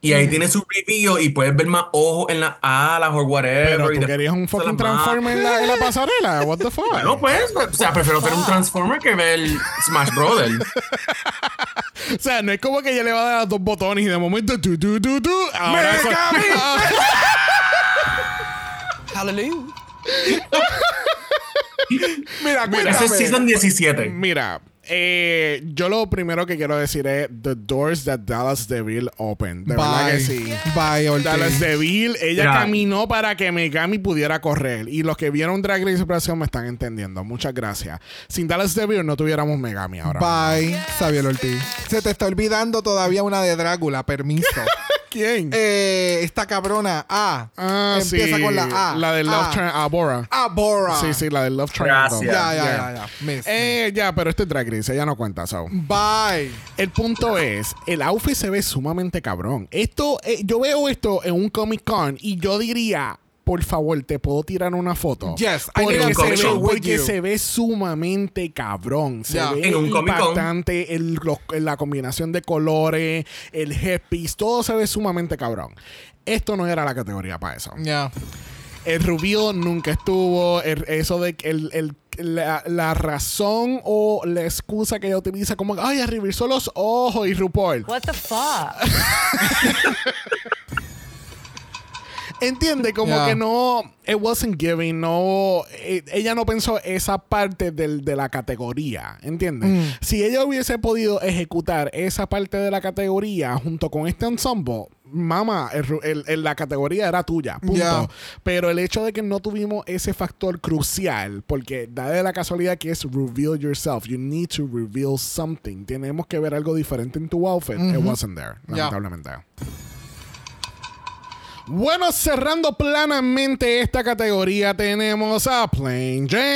Y ahí tiene su review y puedes ver más ojos en las alas o whatever. Pero tú querías un fucking. Transformer en la, en la pasarela. What the fuck? Bueno, pues, o sea, prefiero ver un Transformer que ver Smash Brothers. O sea, no es como que ella le va a dar dos botones y de momento tú, tú, tú, tú. Ahora eso- Hallelujah. Mira, Ese cuéntame. es Season 17. Mira, eh, yo lo primero que quiero decir es The Doors that Dallas DeVille opened. De verdad que Bye. sí. Bye, Ortiz. Dallas DeVille, ella Mira. caminó para que Megami pudiera correr. Y los que vieron Drag Race Operación me están entendiendo. Muchas gracias. Sin Dallas DeVille no tuviéramos Megami ahora. Bye, Xavier Ortiz. Se te está olvidando todavía una de Drácula, permiso. ¿Quién? Eh, esta cabrona A. ah, empieza sí. con la A. La del Love. Triangle. Abora. Abora. Sí, sí, la del Love Triangle. Gracias. Ya, ya, ya, ya. Miss. Eh, ya, pero este es Drag Race, ella no cuenta, so. Bye. El punto es, el outfit se ve sumamente cabrón. Esto, eh, yo veo esto en un Comic Con y yo diría, por favor, te puedo tirar una foto. Yes, I porque, se, ve, porque se ve sumamente cabrón. Se Ya. ve En un Comic Con. impactante, el- los- la combinación de colores, el headpiece, todo se ve sumamente cabrón. Esto no era la categoría para eso. Ya. El rubio nunca estuvo. el- eso de que el, el- la, la razón o la excusa que ella utiliza como ay, revirsó los ojos y RuPaul. What the fuck? Entiende, como Yeah. que no, it wasn't giving, no, eh, ella no pensó esa parte del- de la categoría, ¿entiendes? Mm. Si ella hubiese podido ejecutar esa parte de la categoría junto con este ensemble, mamá, la categoría era tuya, punto. Yeah. Pero el hecho de que no tuvimos ese factor crucial, porque da de la casualidad que es reveal yourself, you need to reveal something, tenemos que ver algo diferente en tu outfit, it wasn't there, Yeah. Bueno, cerrando planamente esta categoría, tenemos a Plain Jane.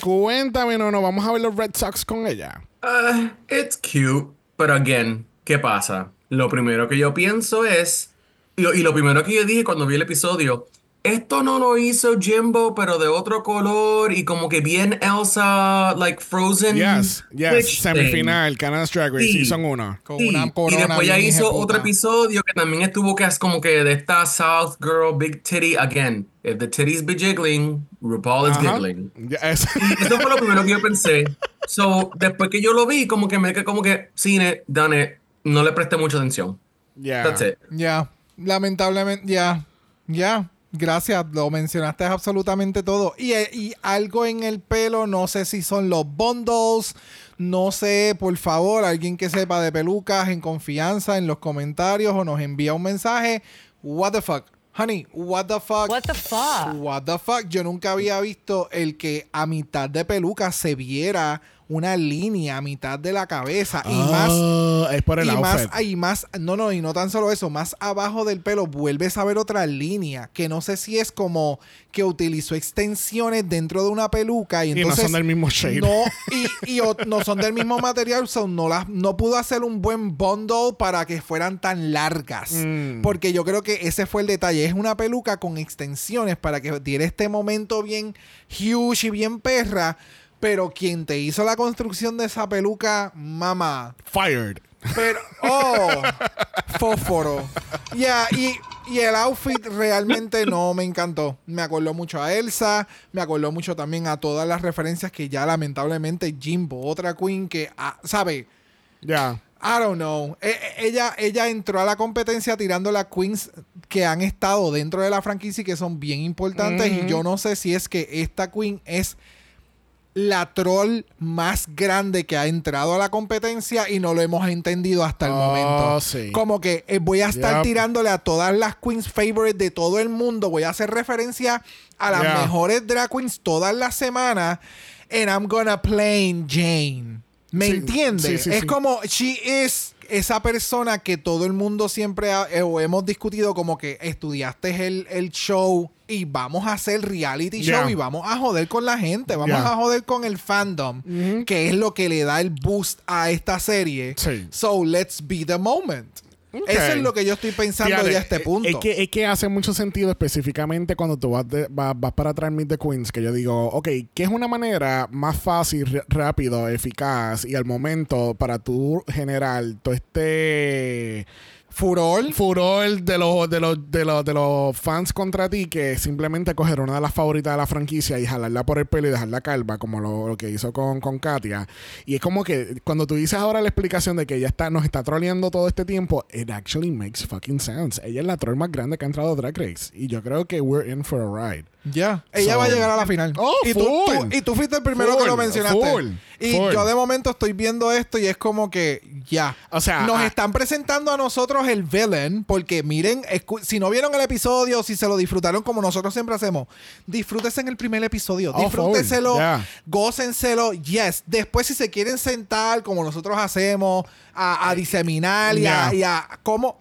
Cuéntame, no, no, vamos a ver los Red Sox con ella. Uh, it's cute, pero again, ¿qué pasa? Lo primero que yo pienso es, y lo primero que yo dije cuando vi el episodio, esto no lo hizo Jimbo, pero de otro color y como que bien Elsa, like Frozen. Yes, yes, semifinal, Canada's Drag Race, Sí. Season 1. Con Sí, una y después ya hizo hijeputa. otro episodio que también estuvo que es como que de esta South Girl Big Titty again. If the titties be jiggling, RuPaul is Ajá. giggling. Ya, es- Eso fue lo primero que yo pensé. So, después que yo lo vi, como que me quedé como que cine, done it, no le presté mucha atención. ya. That's it. Ya. Lamentablemente, ya. Ya. Gracias, lo mencionaste absolutamente todo. Y, eh, y algo en el pelo, no sé si son los bundles, no sé, por favor, alguien que sepa de pelucas en confianza en los comentarios o nos envía un mensaje. What the fuck? Honey, what the fuck? What the fuck? What the fuck? Yo nunca había visto el que a mitad de peluca se viera una línea a mitad de la cabeza y más Ah, es por el y más, y más, no, no, y no tan solo eso, más abajo del pelo vuelves a ver otra línea que no sé si es como que utilizó extensiones dentro de una peluca y Y no entonces son del mismo shade. No, y, y o- no son del mismo material, so no, las, no pudo hacer un buen bundle para que fueran tan largas. Mm. Porque yo creo que ese fue el detalle. Es una peluca con extensiones para que diera este momento bien huge y bien perra. Pero quien te hizo la construcción de esa peluca, mamá. Fired. Pero, oh, fósforo. Ya, y, y el outfit realmente no me encantó. Me acordó mucho a Elsa, me acordó mucho también a todas las referencias que ya lamentablemente Jimbo, otra queen que, ah, ¿sabe? Ya. I don't know. E- e- ella, ella entró a la competencia tirando las queens que han estado dentro de la franquicia y que son bien importantes. Y yo no sé si es que esta queen es la troll más grande que ha entrado a la competencia y no lo hemos entendido hasta el Oh, momento. sí. Como que eh, voy a estar Yep. tirándole a todas las queens favorite de todo el mundo. Voy a hacer referencia a las Yeah. mejores drag queens todas las semanas. And I'm gonna play Jane. ¿Me Sí, entiendes? sí, es como, she is esa persona que todo el mundo siempre ha, eh, o hemos discutido como que estudiaste el, el show y vamos a hacer reality Yeah. show y vamos a joder con la gente, vamos Yeah. a joder con el fandom, que es lo que le da el boost a esta serie. Sí. So let's be the moment. Eso es lo que yo estoy pensando Fíjate, ya a este punto. Es que, es que hace mucho sentido específicamente cuando tú vas, de- vas, vas para Meet the Queens, que yo digo, ok, ¿qué es una manera más fácil, rápido, eficaz y al momento para tú generar todo este Furor. furor de los, de los, de los, de los fans contra ti que simplemente coger una de las favoritas de la franquicia y jalarla por el pelo y dejarla calva, como lo, que hizo con, con Katia. Y es como que cuando tú dices ahora la explicación de que ella está, nos está troleando todo este tiempo, it actually makes fucking sense. Ella es la troll más grande que ha entrado a Drag Race. Y yo creo que we're in for a ride. Ya. Ella So- va a llegar a la final. Oh, y, tú, full. tú- y tú fuiste el primero Full, que lo mencionaste. full, y full. yo de momento estoy viendo esto y es como que ya. O sea, nos ah- están presentando a nosotros el villain porque miren, si no vieron el episodio, si se lo disfrutaron como nosotros siempre hacemos, disfrútense en el primer episodio. Oh, disfrútenselo, yeah. gócenselo, yes. Después si se quieren sentar como nosotros hacemos a, a diseminar y, a, Yeah. y a cómo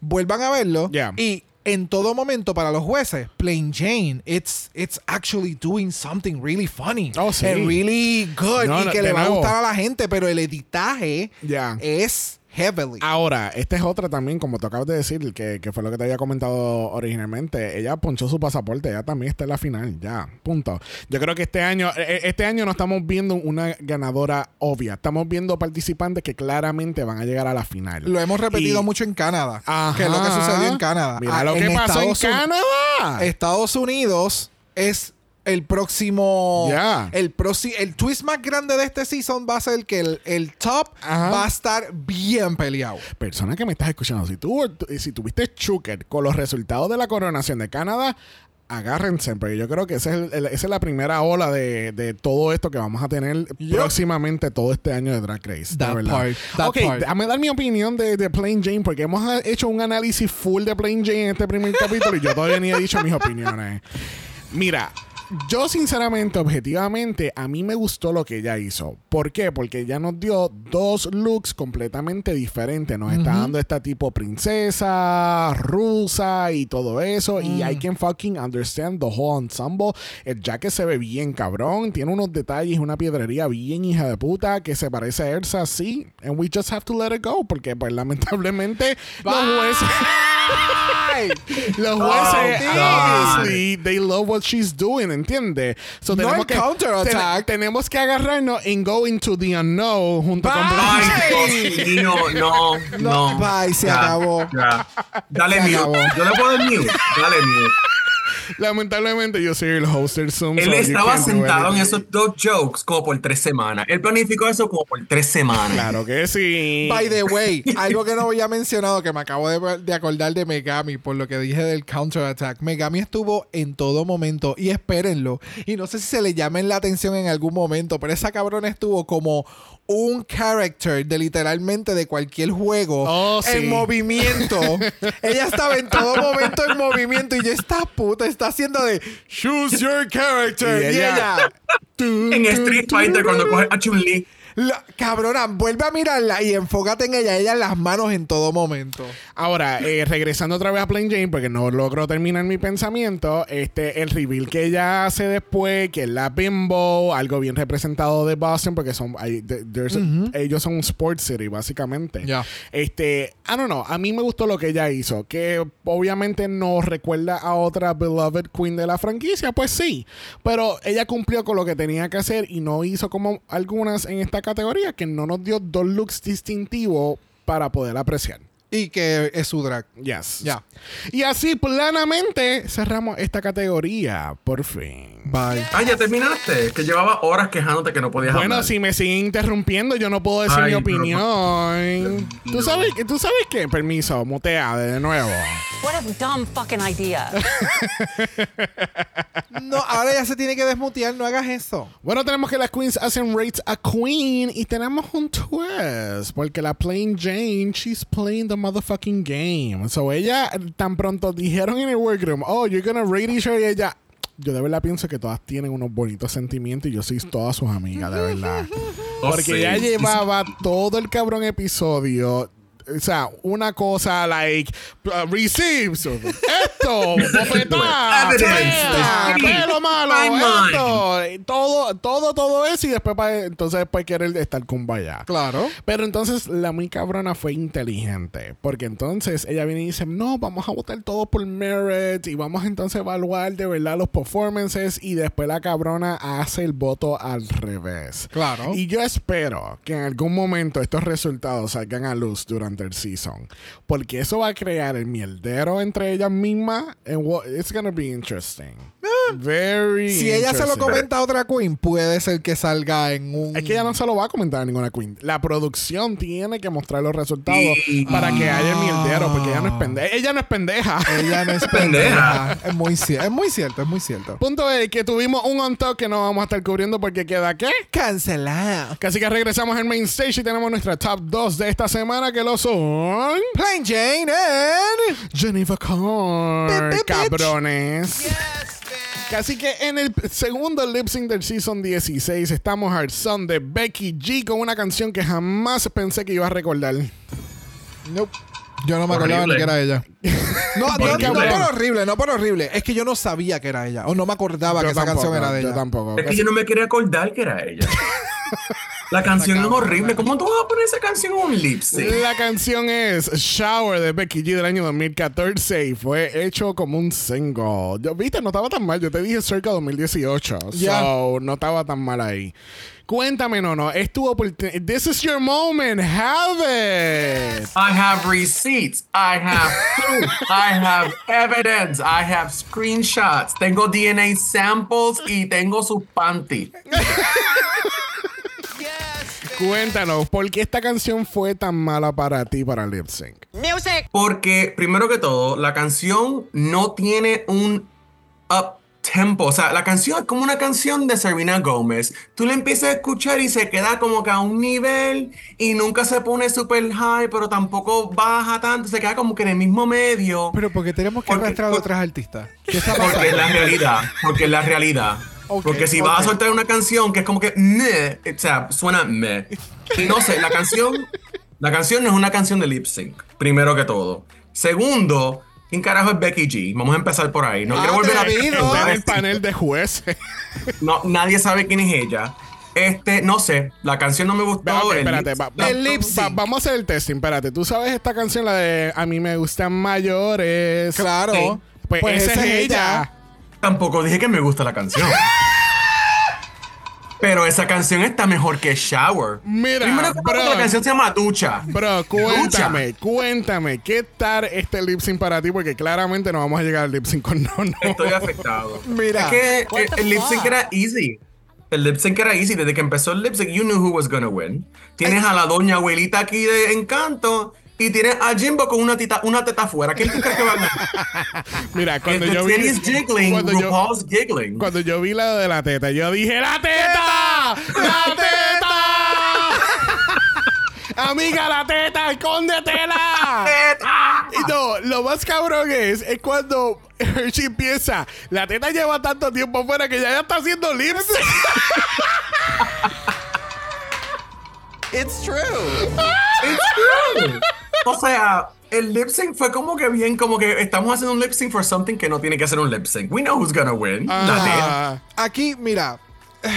vuelvan a verlo Yeah. y en todo momento para los jueces, Plain Jane, it's it's actually doing something really funny Oh, sí. and really good No, y que le va a gustar a la gente, pero el editaje Ya. es heavily. Ahora, esta es otra también, como tú acabas de decir, que, que fue lo que te había comentado originalmente. Ella ponchó su pasaporte, ella también está en la final, ya, punto. Yo creo que este año, eh, este año no estamos viendo una ganadora obvia, estamos viendo participantes que claramente van a llegar a la final. Lo hemos repetido Y- mucho en Canadá, Ajá. que es lo que sucedió en Canadá. Mira Ah, lo que pasó en Estados Uni- Canadá. Estados Unidos es el próximo. Ya. El, proxi- el twist más grande de este season va a ser que el, el top Ajá. va a estar bien peleado. Persona que me estás escuchando, si tú si tuviste Chucker con los resultados de la coronación de Canadá, agárrense, porque yo creo que ese es el- el- esa es la primera ola de, de todo esto que vamos a tener próximamente todo este año de Drag Race. de That verdad. part, that ok, part. déjame dar mi opinión de, de Plain Jane, porque hemos hecho un análisis full de Plain Jane en este primer capítulo y yo todavía ni he dicho mis opiniones. Mira, yo sinceramente, objetivamente, a mí me gustó lo que ella hizo. ¿Por qué? Porque ella nos dio dos looks completamente diferentes. Nos está dando esta tipo princesa, rusa y todo eso. Y I can fucking understand the whole ensemble. El jacket se ve bien cabrón. Tiene unos detalles, una piedrería bien hija de puta que se parece a Elsa, sí. And we just have to let it go. Porque pues lamentablemente los jueces... Los jueces, God. obviously, they love what she's doing, ¿entiendes? So, No tenemos que, counterattack. ten- tenemos que agarrarnos and go into the unknown junto con Ay, Dios mío, no, no. bye, se Ya, acabó. ya. Dale Se mute. acabó. Yo le puedo dar mute. Dale mute. Lamentablemente, yo soy el host del Zoom. Él so estaba sentado en esos dos jokes como por tres semanas. Él planificó eso como por tres semanas. Claro que sí. By the way, algo que no había mencionado que me acabo de, de acordar de Megami por lo que dije del counterattack. Megami estuvo en todo momento y espérenlo. Y no sé si se le llamen la atención en algún momento, pero esa cabrona estuvo como un character de literalmente de cualquier juego Oh, sí. en movimiento. Ella estaba en todo momento en movimiento y yo esta puta está haciendo de choose your character Y ella En Street Fighter cuando coge a Chun-Li. La- cabrona, vuelve a mirarla y enfócate en ella, ella en las manos en todo momento. Ahora, eh, regresando otra vez a Plain Jane, porque no logro terminar mi pensamiento, este, el reveal que ella hace después, que es la bimbo, algo bien representado de Boston, porque son, hay- a- ellos son un sports city, básicamente. Este, I don't know, a mí me gustó lo que ella hizo, que obviamente nos recuerda a otra beloved queen de la franquicia, pues sí, pero ella cumplió con lo que tenía que hacer y no hizo como algunas en esta categoría, que no nos dio dos looks distintivos para poder apreciar. Y que es su drag. Yes. Ya. Y así planamente cerramos esta categoría. Por fin. Bye. Ah, ya terminaste. Que llevaba horas quejándote que no podías Bueno, hablar. si me siguen interrumpiendo, yo no puedo decir Ay, mi opinión. ¿Tú, sabes, ¿Tú sabes qué? Permiso, mutea de nuevo. What a dumb fucking idea. No, ahora ya se tiene que desmutear, no hagas eso. Bueno, tenemos que las queens hacen rates a queen y tenemos un twist. Porque la Plain Jane, she's playing the motherfucking game. So ella, tan pronto dijeron en el workroom, oh, you're gonna rate each other", y ella. Yo de verdad pienso que todas tienen unos bonitos sentimientos y yo soy todas sus amigas, de verdad. Oh, Porque sí. ella llevaba todo el cabrón episodio o sea, una cosa like uh, receives esto, bofetada, pelo malo, esto, todo, todo, todo eso y después pa- entonces después querer estar con vaya. Claro. Pero entonces la muy cabrona fue inteligente. Porque entonces ella viene y dice: No, vamos a votar todo por merit. Y vamos entonces a evaluar de verdad los performances. Y después la cabrona hace el voto al revés. Claro. Y yo espero que en algún momento estos resultados salgan a luz durante el season. Porque eso va a crear el mierdero entre ellas mismas. And what, it's gonna be interesting. Very Ah. Si ella se lo comenta a otra queen, puede ser que salga en un. Es que ella no se lo va a comentar a ninguna queen. La producción tiene que mostrar los resultados para que haya mierdero, porque ella no es pendeja. Ella no es pendeja. Ella no es Pendeja. Es muy, es muy cierto, es muy cierto. Punto es que tuvimos un on top que no vamos a estar cubriendo porque queda qué. Cancelado. Casi que regresamos al main stage y tenemos nuestra top 2 de esta semana que lo son Plain Jane and. Jennifer Carr, cabrones. Casi que en el segundo lip sync del season 16 estamos al son de Becky G con una canción que jamás pensé que iba a recordar. Nope. Yo no me acordaba ni que era ella. No, no, no, Horrible. por horrible, no por horrible. Es que yo no sabía que era ella. O no me acordaba Yo que esa tampoco, canción era de yo ella. tampoco. Es que yo no me quería acordar que era ella. La canción es horrible. ¿Cómo tú vas a poner esa canción en un lip sync? La canción es Shower de Becky G del año 2014 y fue hecho como un single. Yo, Viste, no estaba tan mal. Yo te dije cerca de 2018. Ya. So, no estaba tan mal ahí. Cuéntame, no, no. Estuvo por. This is your moment. Have it. I have receipts. I have proof. I have evidence. I have screenshots. Tengo DNA samples y tengo sus panties. Cuéntanos, ¿por qué esta canción fue tan mala para ti para lip sync? Music. Porque, primero que todo, la canción no tiene un up tempo. O sea, la canción es como una canción de Serena Gómez. Tú la empiezas a escuchar y se queda como que a un nivel y nunca se pone super high, pero tampoco baja tanto. Se queda como que en el mismo medio. Pero porque tenemos que Porque- arrastrar a otras artistas. ¿Qué está pasando? Porque es la realidad. Porque es la realidad. Porque si ok. vas a soltar una canción que es como que meh, o sea, suena meh. Y no sé, la canción, la canción no es una canción de lip sync, primero que todo. Segundo, ¿quién carajo es Becky G? Vamos a empezar por ahí. No Ah, quiero volver a ver. el panel de jueces. No, nadie sabe quién es ella. Este, no sé, la canción no me gustó. Ok, el espérate, lip- va- va- El lip va- sync. vamos a hacer el testing. Espérate, tú sabes esta canción, la de A mí me gustan mayores. Claro. Sí. Pues, Pues esa esa es es ella. ella. Tampoco dije que me gusta la canción. Pero esa canción está mejor que Shower. Mira, Primero bro. la canción se llama Ducha. Bro, cuéntame, cuéntame, ¿qué tal este lip sync para ti? Porque claramente no vamos a llegar al lip sync con no, no. Estoy afectado. Mira. Es que el, the el lip sync era easy. El lip sync era easy. Desde que empezó el lip sync, you knew who was gonna win. Tienes a la doña abuelita aquí de Encanto y tienes a Jimbo con una, tita, una teta afuera. ¿Quién tú crees que va a ganar? Mira, cuando yo vi. jiggling, Cuando yo, giggling. cuando yo vi la de la teta, yo dije: ¡La teta! ¡La teta! Amiga, la teta, escóndetela. Y no, lo más cabrón es, es cuando Hershey empieza. La teta lleva tanto tiempo fuera que ya, ya está haciendo lip sync. It's true. It's true. O sea, el lip sync fue como que bien, como que estamos haciendo un lip sync for something que no tiene que ser un lip sync. We know who's gonna win. Ah, Aquí, mira.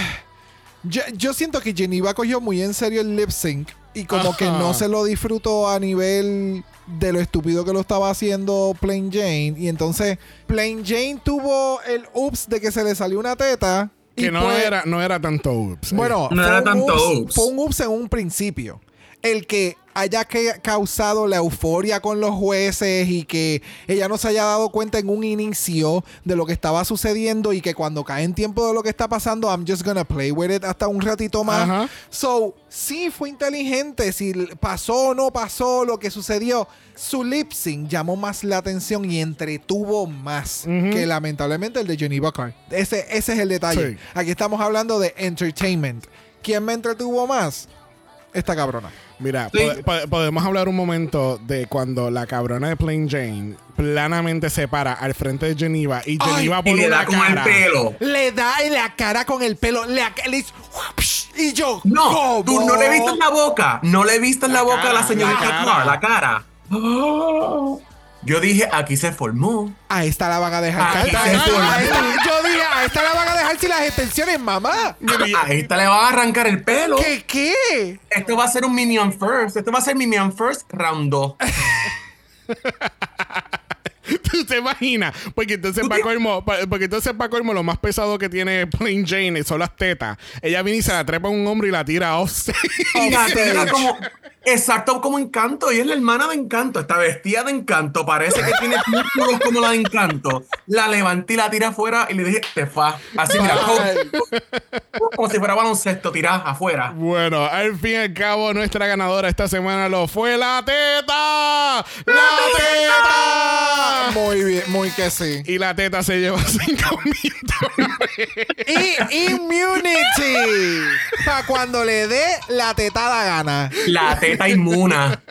Yo, yo siento que Geneva cogió muy en serio el lip sync y como Ajá. que no se lo disfrutó a nivel de lo estúpido que lo estaba haciendo Plain Jane. Y entonces Plain Jane tuvo el ups de que se le salió una teta. Y que no, pues- era, no era tanto ups. Bueno, No era tanto ups, ups. Fue un ups en un principio. El que haya que causado la euforia con los jueces y que ella no se haya dado cuenta en un inicio de lo que estaba sucediendo y que cuando cae en tiempo de lo que está pasando, I'm just gonna play with it hasta un ratito más. Ajá. So, sí fue inteligente. Si pasó o no pasó lo que sucedió, su lip sync llamó más la atención y entretuvo más que lamentablemente el de Geneva Carr. Ese, ese es el detalle. Sí. Aquí estamos hablando de entertainment. ¿Quién me entretuvo más? Esta cabrona. Mira, Sí. podemos hablar un momento de cuando la cabrona de Plain Jane planamente se para al frente de Geneva y Ay, Geneva Y pone le una da con el cara. pelo. Le da en la cara con el pelo. Le, le hizo- Y yo, No, ¿cómo? tú no le viste en la boca. No le viste en la, boca a la cara, señorita la cara. Clark, la cara. Yo dije, aquí se formó. A esta la van a dejar. Aquí A se formó. a yo dije, a esta la van a dejar sin las extensiones, mamá. A esta le va a arrancar el pelo. ¿Qué qué? Esto va a ser un Minion First. Esto va a ser Minion First Round 2. ¿Tú te imaginas? Porque entonces ¿Tú para te- colmo, pa- porque entonces para colmo lo más pesado que tiene Plain Jane son las tetas. Ella viene y se la trepa a un hombre y la tira off stage. Tira como, exacto como Encanto. Y es la hermana de Encanto. Está vestida de Encanto. Parece que tiene músculos como la de Encanto. La levanté y la tiré afuera y le dije, te fa. Así, mira, como, como si fuera baloncesto, tirá afuera. Bueno, al fin y al cabo, nuestra ganadora esta semana lo fue la teta. ¡La teta! Muy bien, muy que sí. Y la teta se lleva 5 mil. Y immunity. Para cuando le dé la tetada gana. La teta inmuna.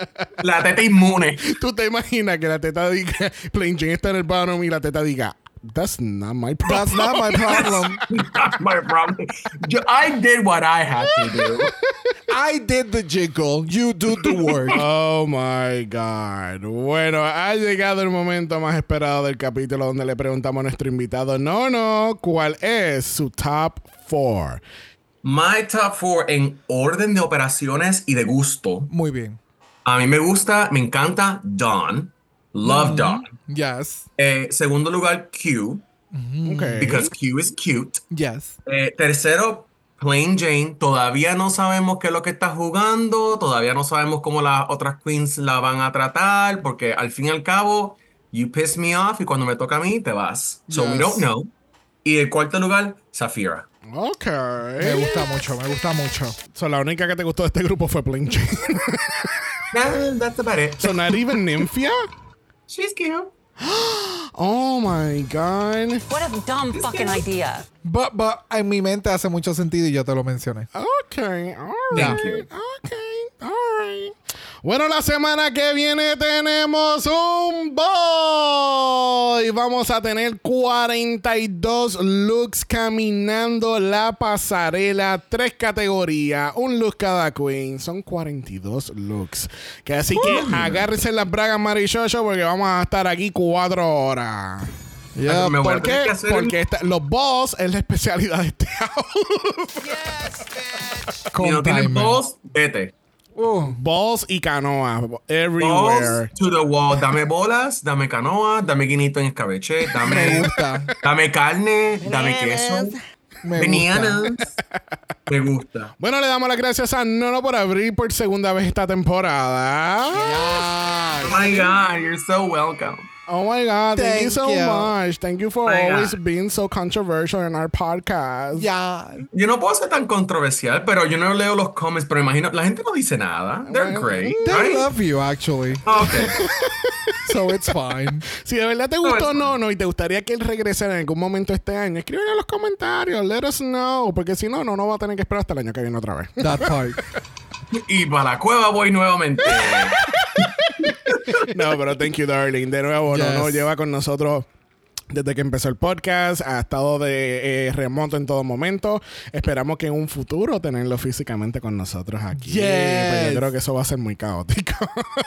La teta inmune. ¿Tú te imaginas que la teta diga, Plain Jane está en el bottom y la teta diga, That's not my problem. That's not my problem. Not my problem. I did what I had to do. I did the jiggle. You do the work. Oh my God. Bueno, ha llegado el momento más esperado del capítulo donde le preguntamos a nuestro invitado, no, no, ¿cuál es su top four? My top four en orden de operaciones y de gusto. Muy bien. A mí me gusta, me encanta Dawn. Love Dawn. Yes. Eh, segundo lugar, Q. Okay. Because Q is cute. Yes. Eh, tercero, Plain Jane. Todavía no sabemos qué es lo que está jugando. Todavía no sabemos cómo las otras queens la van a tratar. Porque al fin y al cabo, you piss me off y cuando me toca a mí, te vas. So we don't know. Y el cuarto lugar, Safira. Ok. Me gusta mucho, me gusta mucho. So, la única que te gustó de este grupo fue Jane. Nah, that's about it. so, not even Nymphia? She's cute. Oh my God. What a dumb fucking idea. But, but en mi mente hace mucho sentido y yo te lo mencioné. Okay, all Thank right. you. Okay. Bueno, la semana que viene tenemos un boy. Vamos a tener 42 looks caminando la pasarela, tres categorías, un look cada queen. Son 42 looks. Que así que agárrense las bragas marichocho porque vamos a estar aquí cuatro horas. Yeah, me voy a ¿Por tener qué? Porque esta- los balls es la especialidad de este house. con Si no tienes balls, vete. Uh, balls y canoa. Balls Everywhere. to the wall. Dame bolas, dame canoa, dame guinito en escabeche, me dame, gusta. dame carne, dame queso. Me Bananas. Me gusta. Bueno, le damos las gracias a Nono por abrir por segunda vez esta temporada. Oh my God, you're so welcome. Oh my God, thank, you so you. much. Thank you for my always God. being so controversial in our podcast. Ya. Yo no puedo ser tan controversial, pero yo no leo los comments, pero imagino, la gente no dice nada. They're great, They right? love you, actually. Okay. So it's fine. Si de verdad te gustó es- Nono y te gustaría que él regresara en algún momento este año, escríbelo en los comentarios. Let us know. Porque si no, no, no va a tener que esperar hasta el año que viene otra vez. That part. Y para la cueva voy nuevamente. No, pero thank you, darling. De nuevo, Yes. Nono lleva con nosotros desde que empezó el podcast. Ha estado de eh, remoto en todo momento. Esperamos que en un futuro tenerlo físicamente con nosotros aquí. Yes. Pero yo creo que eso va a ser muy caótico.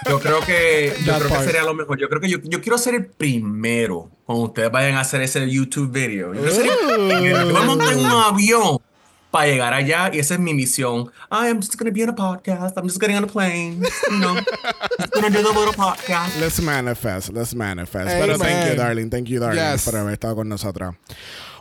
Yo creo que, yo creo que sería lo mejor. Yo creo que yo, yo quiero ser el primero cuando ustedes vayan a hacer ese YouTube video. Yo quiero ser el primero. Yo voy a montar en un avión para llegar allá y esa es mi misión. I am just going to be on a podcast. I'm just getting on a plane. You know, just going to do the little podcast. Let's manifest, let's manifest. Pero thank you, darling. Thank you, darling, Yes. por haber estado con nosotros.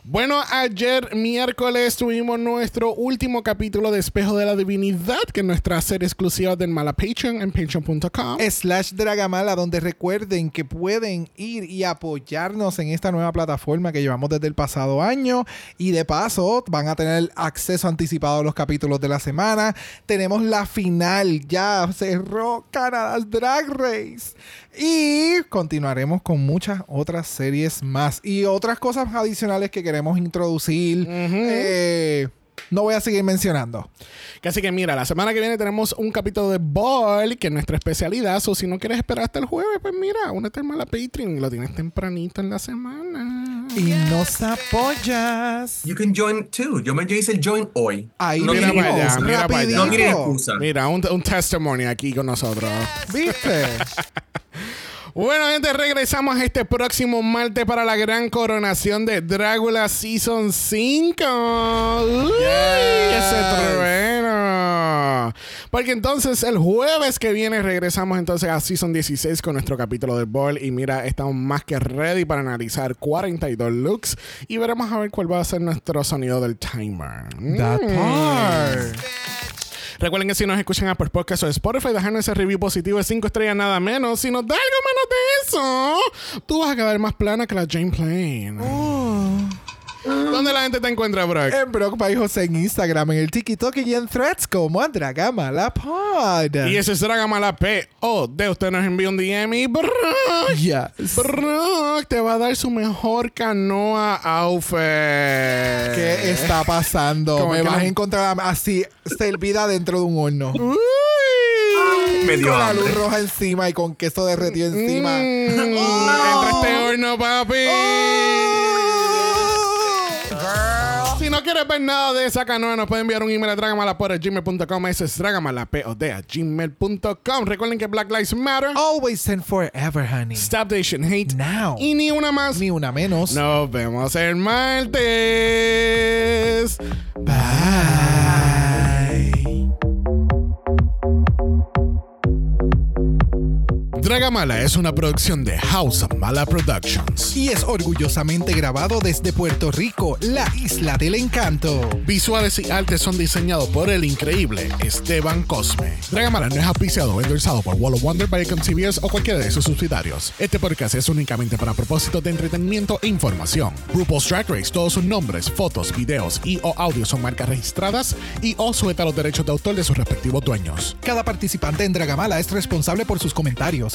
Bueno, ayer miércoles tuvimos nuestro último capítulo de Espejo de la Divinidad, que es nuestra serie exclusiva del Mala Patreon en patreon.com. slash Dragamala, donde recuerden que pueden ir y apoyarnos en esta nueva plataforma que llevamos desde el pasado año. Y de paso, van a tener acceso anticipado a los capítulos de la semana. Tenemos la final, ya cerró Canada's Drag Race. Y continuaremos con muchas otras series más y otras cosas adicionales que queremos introducir. Eh, no voy a seguir mencionando. Así que mira, la semana que viene tenemos un capítulo de Ball, que es nuestra especialidad. O si no quieres esperar hasta el jueves, pues mira, únete al Mala Patreon y lo tienes tempranito en la semana. y nos apoyas. You can join too. Yo me yo hice el join hoy. Ahí no Mira para allá, mira para allá. No tiene Rapidito. excusa. Mira, un, un testimony aquí con nosotros. ¿Viste? Bueno, gente, regresamos este próximo martes para la gran coronación de Drácula Season 5. ¡Uy! ¡Qué se trueno! Porque entonces el jueves que viene regresamos entonces a Season 16 con nuestro capítulo de Ball. Y mira, estamos más que ready para analizar 42 looks y veremos a ver cuál va a ser nuestro sonido del timer. That Mm. part. Recuerden que si nos escuchan a por podcast o Spotify, dejarnos ese review positivo de 5 estrellas nada menos. Si nos da algo menos de eso, tú vas a quedar más plana que la Jane Plane. ¿Dónde la gente te encuentra, Brock? En Brock by José en Instagram, en el TikTok y en Threads como Dragamala Pod. Y ese será Gamala P. O de usted nos envía un DM y Brock, Yes. Brock te va a dar su mejor canoa outfit. ¿Qué está pasando? Me vas la- a encontrar así, servida dentro de un horno. Uy. Me dio con la luz roja encima y con queso derretido encima. Mm, Entra este horno, papi. No quieres ver nada de esa canoa, nos puede enviar un email a dragamalapod.gmail.com. Ese es dragamalapod a gmail.com. Recuerden que Black Lives Matter. Always and forever, honey. Stop the Asian Hate. Now. Y ni una más. Ni una menos. Nos vemos el martes. Bye. Dragamala es una producción de House of Mala Productions. Y es orgullosamente grabado desde Puerto Rico, la isla del encanto. Visuales y artes son diseñados por el increíble Esteban Cosme. Dragamala no es auspiciado o endorsado por Wall of Wonder, Viacom CBS o cualquiera de sus subsidiarios. Este podcast es únicamente para propósitos de entretenimiento e información. RuPaul's Drag Race, todos sus nombres, fotos, videos y o audios son marcas registradas y o sujeta a los derechos de autor de sus respectivos dueños. Cada participante en Dragamala es responsable por sus comentarios.